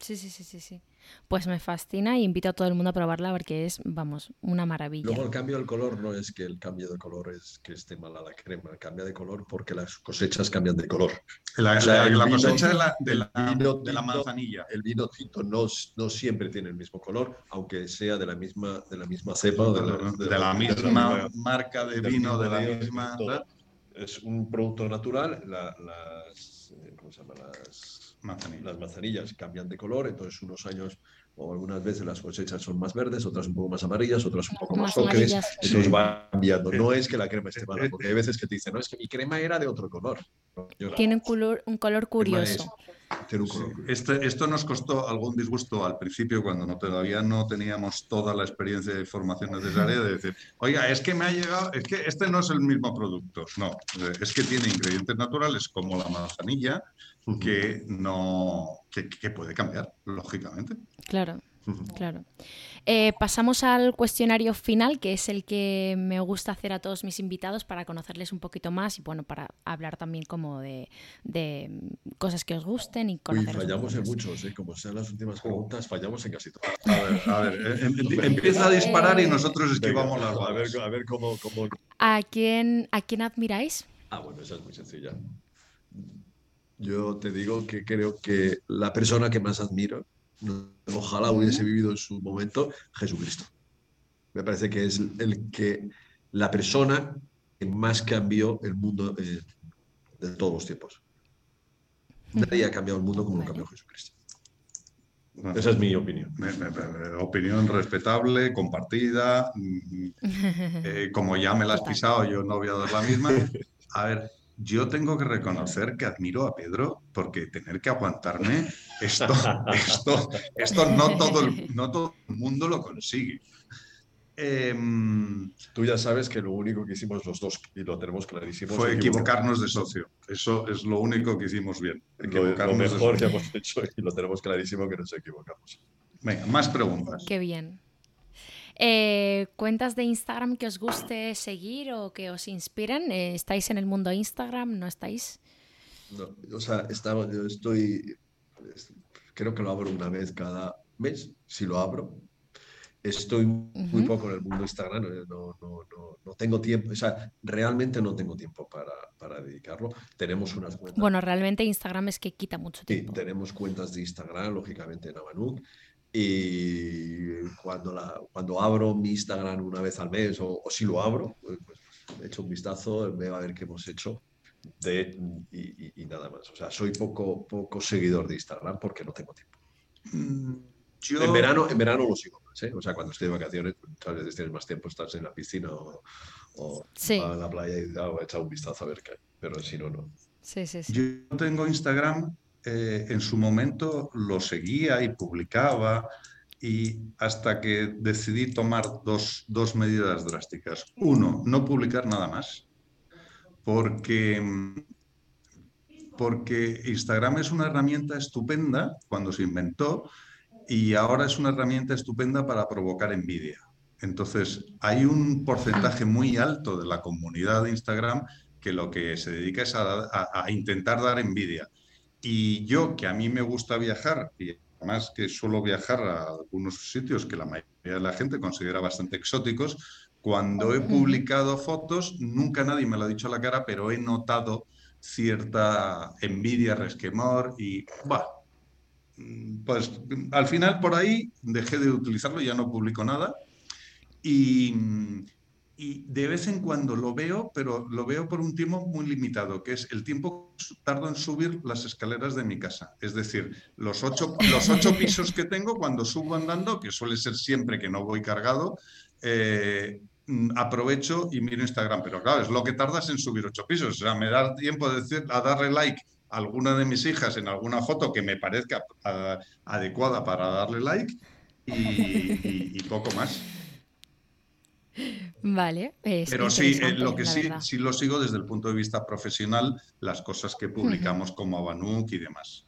Sí, sí, sí, sí, sí. Pues me fascina y invito a todo el mundo a probarla porque es, vamos, una maravilla. Luego el cambio del color no es que el cambio de color es que esté mala la crema, cambia de color porque las cosechas cambian de color. La, O sea, la- el la vino- cosecha de la, de vino de la manzanilla. El vino tinto no, no siempre tiene el mismo color, aunque sea de la misma, de la misma cepa o de la, de la misma marca de vino, de la misma... Es un producto natural, la- las, eh, ¿cómo se llama? Las, Manzanilla. las manzanillas cambian de color, entonces unos años o algunas veces las cosechas son más verdes, otras un poco más amarillas, otras un poco más, Más ocres, amarillas. entonces Sí. va cambiando. No es que la crema esté mala, porque hay veces que te dicen, no, es que mi crema era de otro color. Tiene un color, un color es- Este- esto nos costó algún disgusto al principio cuando no, todavía no teníamos toda la experiencia de formación necesaria de decir, oiga, es que me ha llegado, es que este no es el mismo producto. No, eh, es que tiene ingredientes naturales como la manzanilla que no que, que puede cambiar, lógicamente. Claro, claro. Eh, pasamos al cuestionario final, que es el que me gusta hacer a todos mis invitados para conocerles un poquito más y bueno, para hablar también como de, de cosas que os gusten y un fallamos en muchos, ¿eh? como sean las últimas preguntas, fallamos en casi todas. A ver, a ver, eh, em- empieza a disparar y nosotros esquivamos las a ver, a ver cómo, cómo... ¿A quién, ¿A quién admiráis? Ah, bueno, esa es muy sencilla. Yo te digo que creo que la persona que más admiro, ojalá hubiese vivido en su momento, Jesucristo. Me parece que es el que la persona que más cambió el mundo eh, de todos los tiempos. Nadie ha cambiado el mundo como lo cambió Jesucristo. Bueno, Esa es mi opinión. me- me- me- opinión respetable, compartida. mm, eh, como ya me la has pisado, yo no voy a dar la misma. A ver, yo tengo que reconocer que admiro a Pedro porque tener que aguantarme, esto, esto, esto no todo el, no todo el mundo lo consigue. Em, Tú ya sabes que lo único que hicimos los dos, y lo tenemos clarísimo, fue equivocarnos de socio. Eso es lo único que hicimos bien. Lo, lo Equivocarnos de mejor que socio. hemos hecho y lo tenemos clarísimo que nos equivocamos. Venga, más preguntas. Qué bien. Eh, ¿Cuentas de Instagram que os guste seguir o que os inspiren? Eh, ¿Estáis en el mundo Instagram? ¿No estáis? No, o sea, estaba, yo estoy, es- creo que lo abro una vez cada mes, si lo abro. Estoy muy Ujú. poco en el mundo Instagram, eh, no, no, no, no tengo tiempo, o sea, realmente no tengo tiempo para, para dedicarlo. Tenemos unas cuentas. Bueno, realmente Instagram es que quita mucho Sí, tiempo. tenemos cuentas de Instagram, lógicamente, en Abanuk. Y cuando, la, cuando abro mi Instagram una vez al mes, o, o si lo abro, pues, pues, echo un vistazo, veo a ver qué hemos hecho. De, y, nada más. O sea, soy poco, poco seguidor de Instagram porque no tengo tiempo. Mm, en, verano, en verano lo sigo más, ¿eh? O sea, cuando estoy de vacaciones, muchas veces tienes más tiempo, estás en la piscina o, o en la playa y he echado un vistazo a ver qué hay. Pero si no, no. Sí, sí, sí. Yo tengo Instagram, eh, en su momento lo seguía y publicaba, y hasta que decidí tomar dos, dos medidas drásticas. Uno, no publicar nada más, porque porque Instagram es una herramienta estupenda cuando se inventó y ahora es una herramienta estupenda para provocar envidia. Entonces, hay un porcentaje muy alto de la comunidad de Instagram que lo que se dedica es a, intentar dar envidia. Y yo, que a mí me gusta viajar, y además que suelo viajar a algunos sitios que la mayoría de la gente considera bastante exóticos, cuando he publicado fotos, nunca nadie me lo ha dicho a la cara, pero he notado cierta envidia, resquemor y, bah, pues al final por ahí dejé de utilizarlo, ya no publico nada. Y, y, de vez en cuando lo veo, pero lo veo por un tiempo muy limitado, que es el tiempo que tardo en subir las escaleras de mi casa. Es decir, los ocho, los ocho pisos que tengo, cuando subo andando, que suele ser siempre que no voy cargado, eh, Mm, aprovecho y miro Instagram. Pero claro, es lo que tardas en subir ocho pisos. O sea, me da tiempo de decir, a darle like a alguna de mis hijas en alguna foto que me parezca adecuada para darle like y, poco más. Vale. Pero sí, eh, lo que sí, sí lo sigo desde el punto de vista profesional, las cosas que publicamos como Abanuk y demás.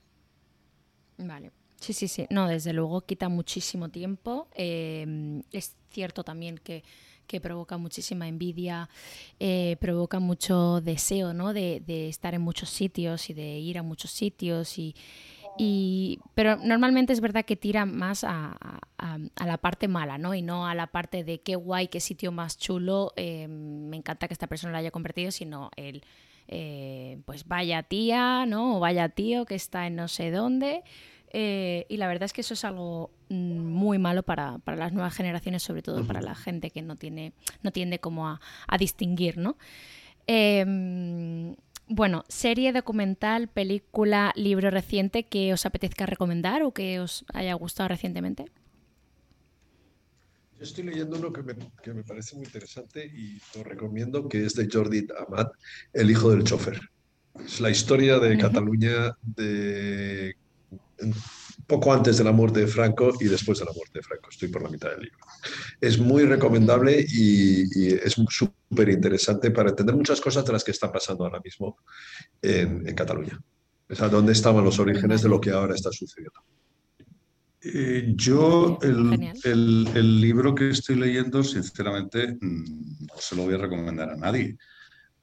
Vale. Sí, sí, sí. No, desde luego quita muchísimo tiempo. Eh, es cierto también que que provoca muchísima envidia, eh, provoca mucho deseo ¿no? de, estar en muchos sitios y de ir a muchos sitios. Y, pero normalmente es verdad que tira más a, la parte mala, ¿no? Y no a la parte de qué guay, qué sitio más chulo, eh, me encanta que esta persona lo haya convertido, sino el, eh, pues vaya tía, ¿no? O vaya tío que está en no sé dónde. Eh, y la verdad es que eso es algo mm, muy malo para, para las nuevas generaciones, sobre todo para la gente que no tiene, no tiende como a, a distinguir, ¿no? Bueno, serie documental, película, libro reciente que os apetezca recomendar o que os haya gustado recientemente. Yo estoy leyendo uno que me, que me parece muy interesante y lo recomiendo, que es de Jordi Amat, El hijo del chofer. Es la historia de Cataluña de poco antes de la muerte de Franco y después de la muerte de Franco. Estoy por la mitad del libro. Es muy recomendable y, es súper interesante para entender muchas cosas de las que están pasando ahora mismo en, Cataluña. O sea, dónde estaban los orígenes de lo que ahora está sucediendo. Eh, yo el, el, el, libro que estoy leyendo, sinceramente, mm, no se lo voy a recomendar a nadie,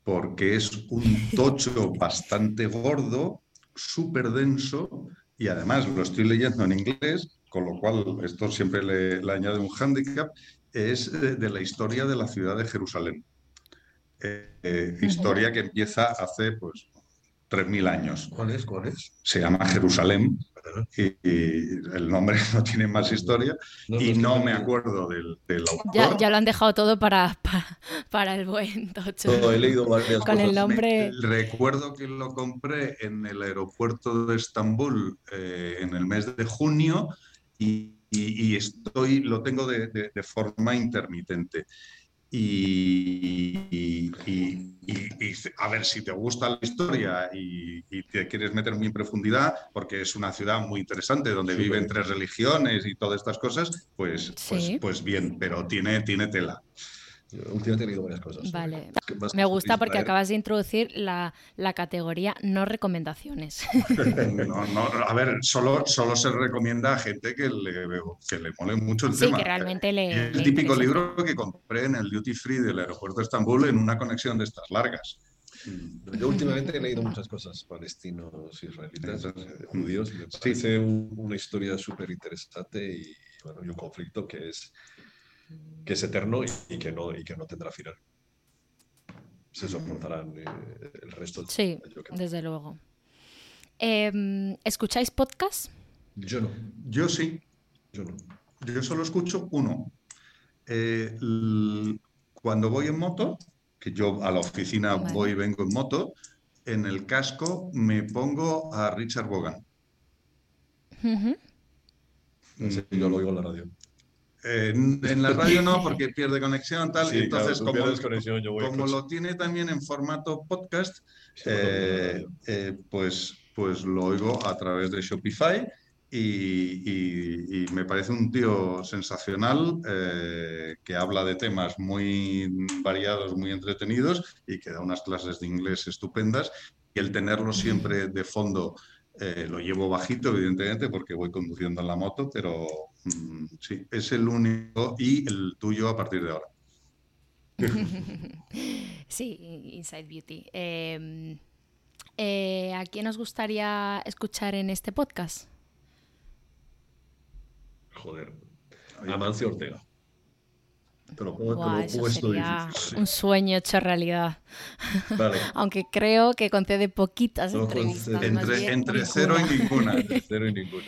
porque es un tocho bastante gordo, súper denso, y además lo estoy leyendo en inglés, con lo cual esto siempre le, añade un hándicap, es de, la historia de la ciudad de Jerusalén. Eh, eh, historia que empieza hace pues 3.000 años. ¿Cuál es? ¿Cuál es? Se llama Jerusalén y, el nombre no tiene más historia y no me acuerdo del, autor. Ya, lo han dejado todo para, para, el buen Tocho. he leído varias Con el nombre... recuerdo que lo compré en el aeropuerto de Estambul eh, en el mes de junio y, estoy, lo tengo de, de forma intermitente. Y, a ver si te gusta la historia y, te quieres meter muy en profundidad, porque es una ciudad muy interesante donde viven tres religiones y todas estas cosas, pues, pues, pues bien, pero tiene, tiene tela. Últimamente he tenido varias cosas. Vale. Me gusta porque acabas de introducir la, categoría no recomendaciones. a ver, solo, solo se recomienda a gente que le, que le mole mucho el tema. Que realmente le, el típico libro que compré en el Duty Free del aeropuerto de Estambul en una conexión de estas largas. Yo últimamente he leído muchas cosas palestinos, israelitas, judíos. Sí. Hice una historia súper interesante y, bueno, y un conflicto que es que es eterno y, que, no, y que no tendrá final. Se soportarán eh, el resto. Sí, desde luego. Em, ¿Escucháis podcast? Yo no. Yo sí. Yo no. Yo solo escucho uno. Eh, cuando voy en moto, que yo a la oficina voy y vengo en moto, en el casco me pongo a Richard Bogan. yo lo oigo en la radio. En, la radio no, porque pierde conexión, tal. entonces, como, conexión, yo voy como lo tiene también en formato podcast, eh, eh, pues, pues lo oigo a través de Shopify y, me parece un tío sensacional eh, que habla de temas muy variados, muy entretenidos y que da unas clases de inglés estupendas. Y el tenerlo siempre de fondo eh, lo llevo bajito, evidentemente, porque voy conduciendo en la moto, pero mm, sí, es el único y el tuyo a partir de ahora. sí, Inside Beauty. Em, eh, ¿A quién nos gustaría escuchar en este podcast? Joder. Amancio Ortega. Te lo sería un sueño hecho realidad. Aunque creo que concede poquitas entrevistas. Entre, cero y ninguna. cero y ninguna.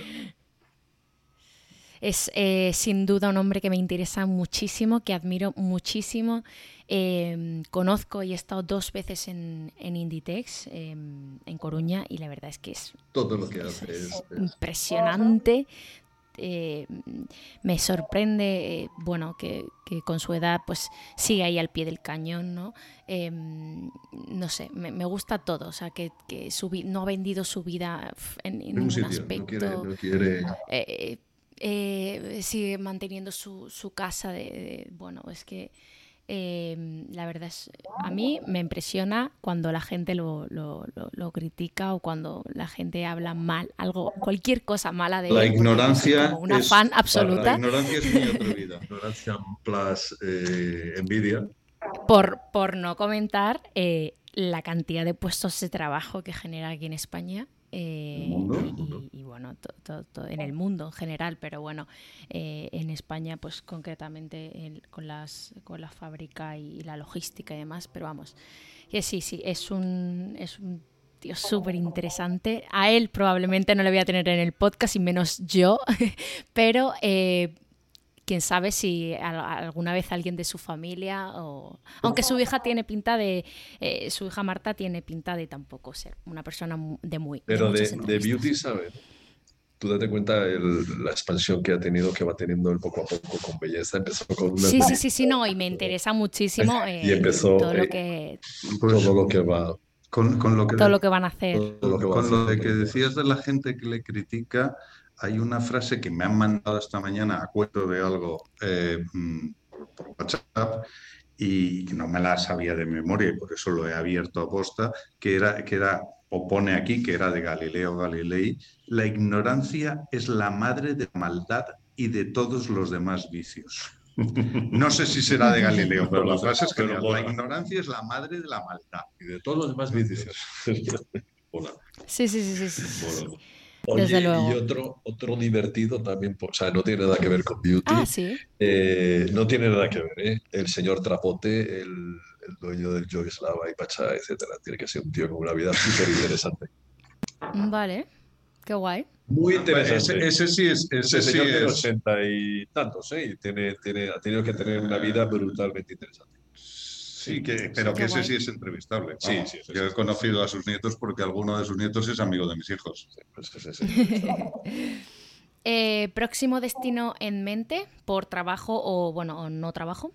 Es eh, sin duda un hombre que me interesa muchísimo, que admiro muchísimo. Em, conozco y he estado dos veces en, Inditex, em, en Coruña, y la verdad es que es, Todo lo que hace es, impresionante. Eh, me sorprende, eh, bueno, que, con su edad pues sigue ahí al pie del cañón, ¿no? Em, no sé, me, gusta todo, o sea, que, no ha vendido su vida en, ningún aspecto. Eh, sigue manteniendo su, su casa de, bueno, es que Em, la verdad es, a mí me impresiona cuando la gente lo, lo, lo, critica o cuando la gente habla mal, algo, cualquier cosa mala de la ignorancia. Como una fan absoluta. La ignorancia es muy atrevida. ignorancia plus eh, envidia. Por, por no comentar eh, la cantidad de puestos de trabajo que genera aquí en España eh, y, bueno, en el mundo en general, pero bueno, eh, en España, pues concretamente con, las, con la fábrica y la logística y demás, pero vamos, que sí, sí, es un, es un tío súper interesante. A él probablemente no le voy a tener en el podcast y menos yo, pero... Eh, quién sabe si alguna vez alguien de su familia o aunque su hija tiene pinta de eh, su hija Marta tiene pinta de tampoco ser una persona de muy pero de, beauty sabe tú date cuenta la expansión que ha tenido que va teniendo el poco a poco con belleza. Empezó con una sí sí sí sí no y me interesa muchísimo y empezó todo lo que todo lo que va. con, lo que todo lo que van a hacer. Con lo de que decías de la gente que le critica hay una frase que me han mandado esta mañana a cuento de algo eh, por WhatsApp y no me la sabía de memoria y por eso lo he abierto a posta, que era, que era, o pone aquí, que era de Galileo Galilei, la ignorancia es la madre de la maldad y de todos los demás vicios. No sé si será de Galileo, pero la frase es que la ignorancia es la madre de la maldad. Y de todos los demás vicios. Sí, sí, sí, sí. Oye, y otro, otro divertido también, o sea, no tiene nada que ver con beauty. Ah, sí. Eh, no tiene nada que ver, ¿eh? El señor Trapote, el, el dueño del Slava y Pacha, etcétera. Tiene que ser un tío con una vida súper interesante. Vale, qué guay. Muy interesante. Ese, sí es. Ese, señor sí tiene ochenta y tantos, ¿eh? Y tiene, tiene, ha tenido que tener una vida brutalmente interesante. Sí, que, pero que ese sí es entrevistable. Sí, sí, Yo he conocido a sus nietos porque alguno de sus nietos es amigo de mis hijos. Pues eh, ¿Próximo destino en mente por trabajo o, bueno, o no trabajo?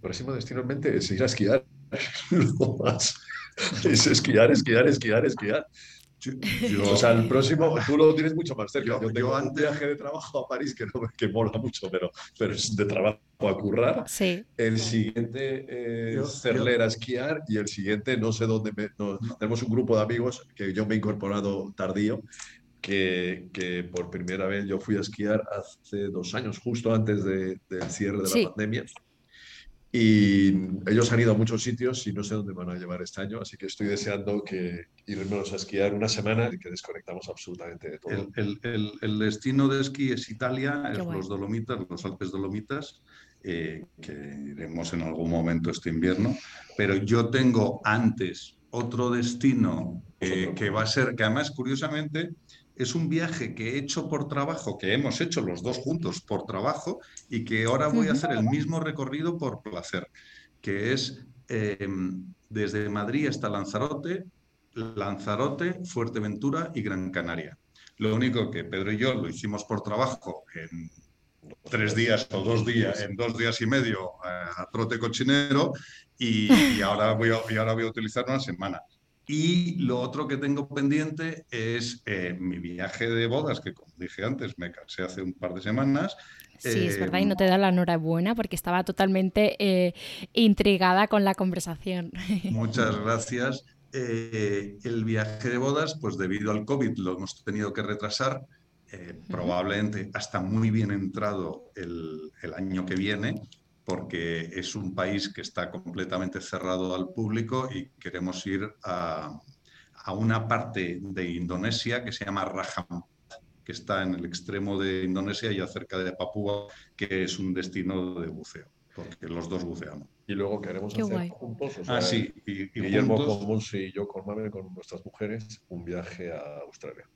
Próximo destino en mente es ir a esquiar. Es esquiar, esquiar, esquiar, esquiar. o sea, el próximo, tú lo tienes mucho más cerca. Yo, tengo un viaje de trabajo a París que, no, que mola mucho, pero, pero es de trabajo a currar. Sí. El siguiente es Cerler a esquiar y el siguiente, no sé dónde, tenemos un grupo de amigos que yo me he incorporado tardío, que, que, por primera vez yo fui a esquiar hace dos años, justo antes de, del cierre de la pandemia. Y ellos han ido a muchos sitios y no sé dónde van a llevar este año, así que estoy deseando que irnos a esquiar una semana y que desconectamos absolutamente de todo. El, el, el destino de esquí es Italia, es los Dolomitas, los Alpes Dolomitas, eh, que iremos en algún momento este invierno, pero yo tengo antes otro destino eh, que va a ser, que además curiosamente es un viaje que he hecho por trabajo, que hemos hecho los dos juntos por trabajo y que ahora voy a hacer el mismo recorrido por placer, que es em, desde Madrid hasta Lanzarote, Lanzarote, Fuerteventura y Gran Canaria. Lo único que Pedro y yo lo hicimos por trabajo en tres días o dos días, en dos días y medio eh, a trote cochinero y, ahora voy a, y ahora voy a utilizar una semana. Y lo otro que tengo pendiente es eh, mi viaje de bodas, que como dije antes, me casé hace un par de semanas. Sí, es verdad, y no te da la enhorabuena porque estaba totalmente eh, intrigada con la conversación. Muchas gracias. Eh, el viaje de bodas, pues debido al COVID lo hemos tenido que retrasar, probablemente hasta muy bien entrado el, el año que viene porque es un país que está completamente cerrado al público y queremos ir a, una parte de Indonesia que se llama Rajam, que está en el extremo de Indonesia y cerca de Papúa, que es un destino de buceo, porque los dos buceamos. Y luego queremos hacer juntos, ah, sí, y, Guillermo con y yo con Mabel, con nuestras mujeres, un viaje a Australia.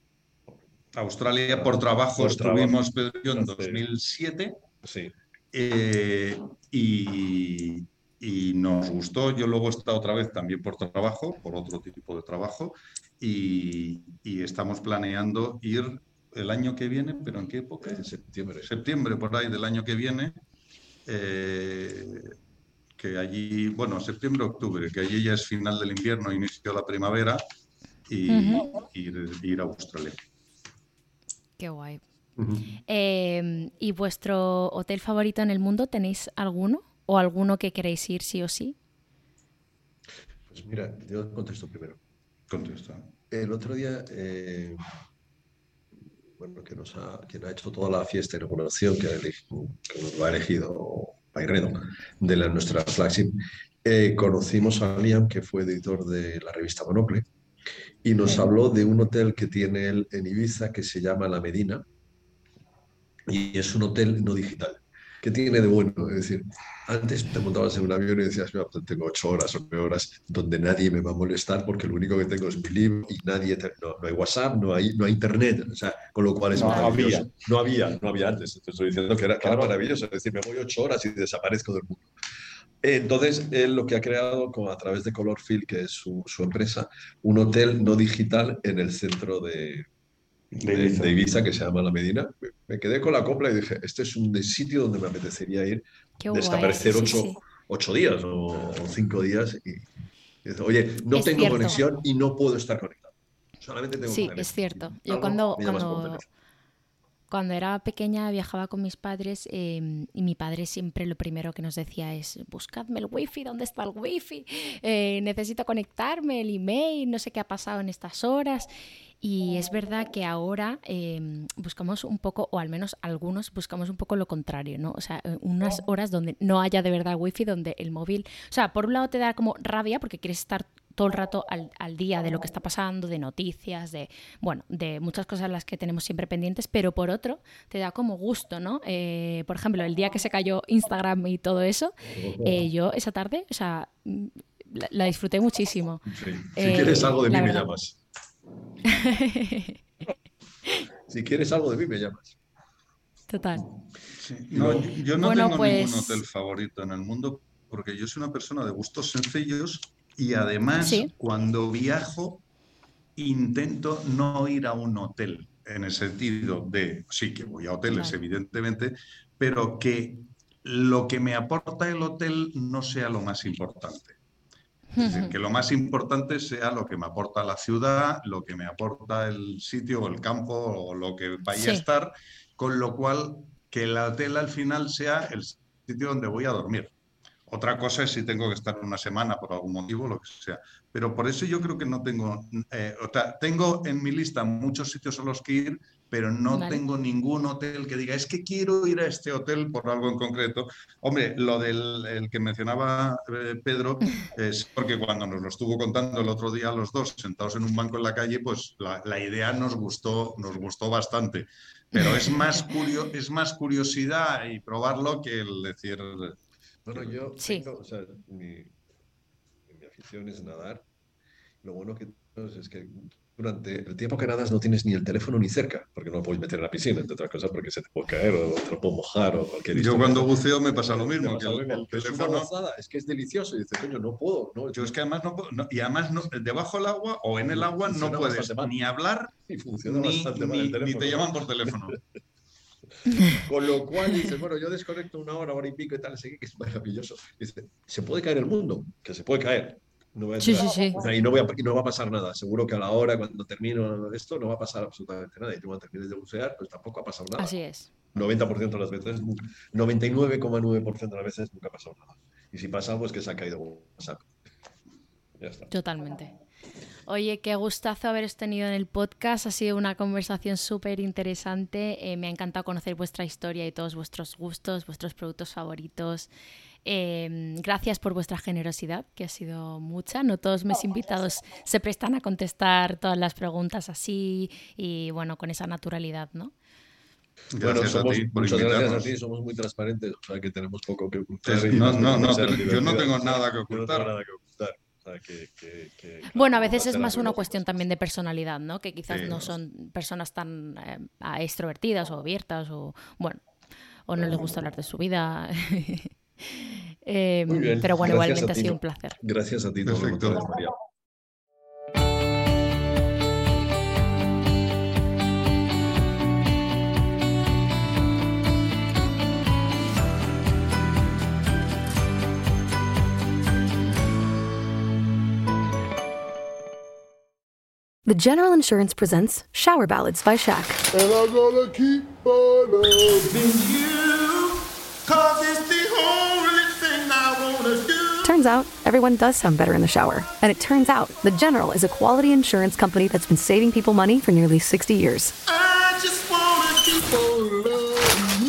Australia por trabajo estuvimos, en 2007. Sí. Eh, y, nos gustó. Yo luego he estado otra vez también por trabajo, por otro tipo de trabajo, y, estamos planeando ir el año que viene, pero ¿en qué época? En septiembre. Septiembre, por ahí del año que viene. Eh, que allí, bueno, septiembre, octubre, que allí ya es final del invierno, inicio de la primavera, y ir a Australia. Qué guay. Em, ¿Y vuestro hotel favorito en el mundo tenéis alguno? ¿O alguno que queréis ir sí o sí? Pues mira, yo contesto primero. Contesta. El otro día, eh, bueno, que nos ha, quien ha hecho toda la fiesta de inauguración, que, que nos lo ha elegido Payredo, de la, nuestra flagship, eh, conocimos a Liam, que fue editor de la revista Monocle, y nos habló de un hotel que tiene él en Ibiza que se llama La Medina, y es un hotel no digital. ¿Qué tiene de bueno? Es decir, antes te montabas en un avión y decías, pues tengo ocho horas o nueve horas donde nadie me va a molestar porque lo único que tengo es mi libro y nadie, no, hay WhatsApp, no hay, no hay internet, o sea, con lo cual es no, maravilloso. No había, no había antes, te estoy diciendo que era, maravilloso, es decir, me voy ocho horas y desaparezco del mundo. Entonces, él lo que ha creado a través de Colorfield, que es su, su empresa, un hotel no digital en el centro de, de, Ibiza. que se llama La Medina. Me quedé con la copla y dije, este es un sitio donde me apetecería ir, desaparecer ocho, días o, cinco días. Y, oye, no tengo conexión y no puedo estar conectado. Solamente tengo Sí, es cierto. Yo cuando, cuando, cuando era pequeña viajaba con mis padres em, y mi padre siempre lo primero que nos decía es buscadme el wifi, ¿dónde está el wifi? Eh, necesito conectarme, el email, no sé qué ha pasado en estas horas. Y es verdad que ahora em, buscamos un poco, o al menos algunos buscamos un poco lo contrario, ¿no? O sea, eh, unas horas donde no haya de verdad wifi, donde el móvil, o sea, por un lado te da como rabia porque quieres estar todo el rato al, al, día de lo que está pasando, de noticias, de, bueno, de muchas cosas las que tenemos siempre pendientes, pero por otro te da como gusto, ¿no? Eh, por ejemplo, el día que se cayó Instagram y todo eso, eh, yo esa tarde, o sea, mm, la, disfruté muchísimo. Si quieres algo de mí, me llamas. si quieres algo de mí, me llamas. Total. yo no tengo ningún pues hotel favorito en el mundo porque yo soy una persona de gustos sencillos y además cuando viajo intento no ir a un hotel en el sentido de, sí que voy a hoteles evidentemente, pero que lo que me aporta el hotel no sea lo más importante. Es decir, que lo más importante sea lo que me aporta la ciudad, lo que me aporta el sitio o el campo o lo que vaya a estar, con lo cual que el hotel al final sea el sitio donde voy a dormir. Otra cosa es si tengo que estar una semana por algún motivo, lo que sea. Pero por eso yo creo que no tengo, eh, o sea, tengo en mi lista muchos sitios a los que ir, pero no tengo ningún hotel que diga, es que quiero ir a este hotel por algo en concreto. Hombre, lo del que mencionaba eh, Pedro es porque cuando nos lo estuvo contando el otro día los dos sentados en un banco en la calle, pues la, idea nos gustó, nos gustó bastante. Pero es más, curio, es más curiosidad y probarlo que el decir... Bueno, yo tengo, o sea, mi, mi afición es nadar. Lo bueno que Es que durante el tiempo que nadas no tienes ni el teléfono ni cerca, porque no lo puedes meter en la piscina, entre otras cosas, porque se te puede caer o te lo puede mojar o cualquier Yo cuando buceo me pasa lo mismo. Que el, el es, teléfono... es que es delicioso y dices, coño, no puedo. No, Yo es que además no puedo, no, y además no, debajo del agua o en el agua no puedes ni hablar y funciona ni, ni, teléfono. ni te llaman por teléfono. Con lo cual dices, bueno, yo desconecto una hora, hora y pico y tal, sé que es maravilloso. Dice, ¿se puede caer el mundo? Que se puede caer. No voy a Sí, entrar. sí, sí. O sea, y, no voy a, no va a pasar nada. Seguro que a la hora, cuando termino esto, no va a pasar absolutamente nada. Y tú cuando termines de bucear, pues tampoco ha pasado nada. Así es. 90% de las veces, 99,9% de las veces nunca ha pasado nada. Y si pasa, pues que se ha caído WhatsApp. Ya está. Totalmente. Oye, qué gustazo haberos tenido en el podcast. Ha sido una conversación súper interesante. Eh, me ha encantado conocer vuestra historia y todos vuestros gustos, vuestros productos favoritos. Eh, gracias por vuestra generosidad, que ha sido mucha. No todos mis invitados se prestan a contestar todas las preguntas así y bueno, con esa naturalidad, ¿no? Bueno, Gracias somos, a ti por muchas gracias a invitarnos. ti, somos muy transparentes, o sea que tenemos poco que ocultar. Sí, y no, no, no, yo no tengo nada que Yo no ocultar. nada que ocultar. O sea, que- que- que- Bueno, a veces es más una cuestión también de personalidad, ¿no? Que quizás Sí. no son personas tan eh, extrovertidas o abiertas o, bueno, o no les gusta hablar de su vida. Eh, pero bueno, gracias igualmente ha sido un placer. Gracias a ti, todo Perfecto. contrario, María. The General Insurance presents Shower Ballads by Shaq. Turns out, everyone does sound better in the shower. And it turns out, The General is a quality insurance company that's been saving people money for nearly 60 years. I just wanna keep on loving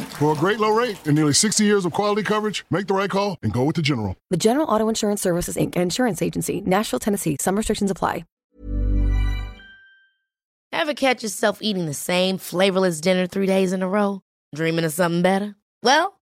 you. For a great low rate and nearly 60 years of quality coverage, make the right call and go with the General. The General Auto Insurance Services, Inc., an insurance agency, Nashville, Tennessee. Some restrictions apply. Ever catch yourself eating the same flavorless dinner three days in a row? Dreaming of something better? Well,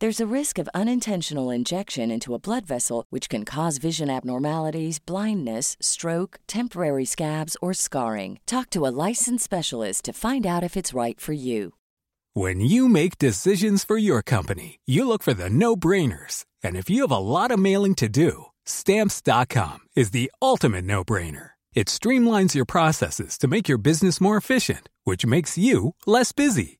There's a risk of unintentional injection into a blood vessel, which can cause vision abnormalities, blindness, stroke, temporary scabs, or scarring. Talk to a licensed specialist to find out if it's right for you. When you make decisions for your company, you look for the no brainers. And if you have a lot of mailing to do, stamps.com is the ultimate no brainer. It streamlines your processes to make your business more efficient, which makes you less busy.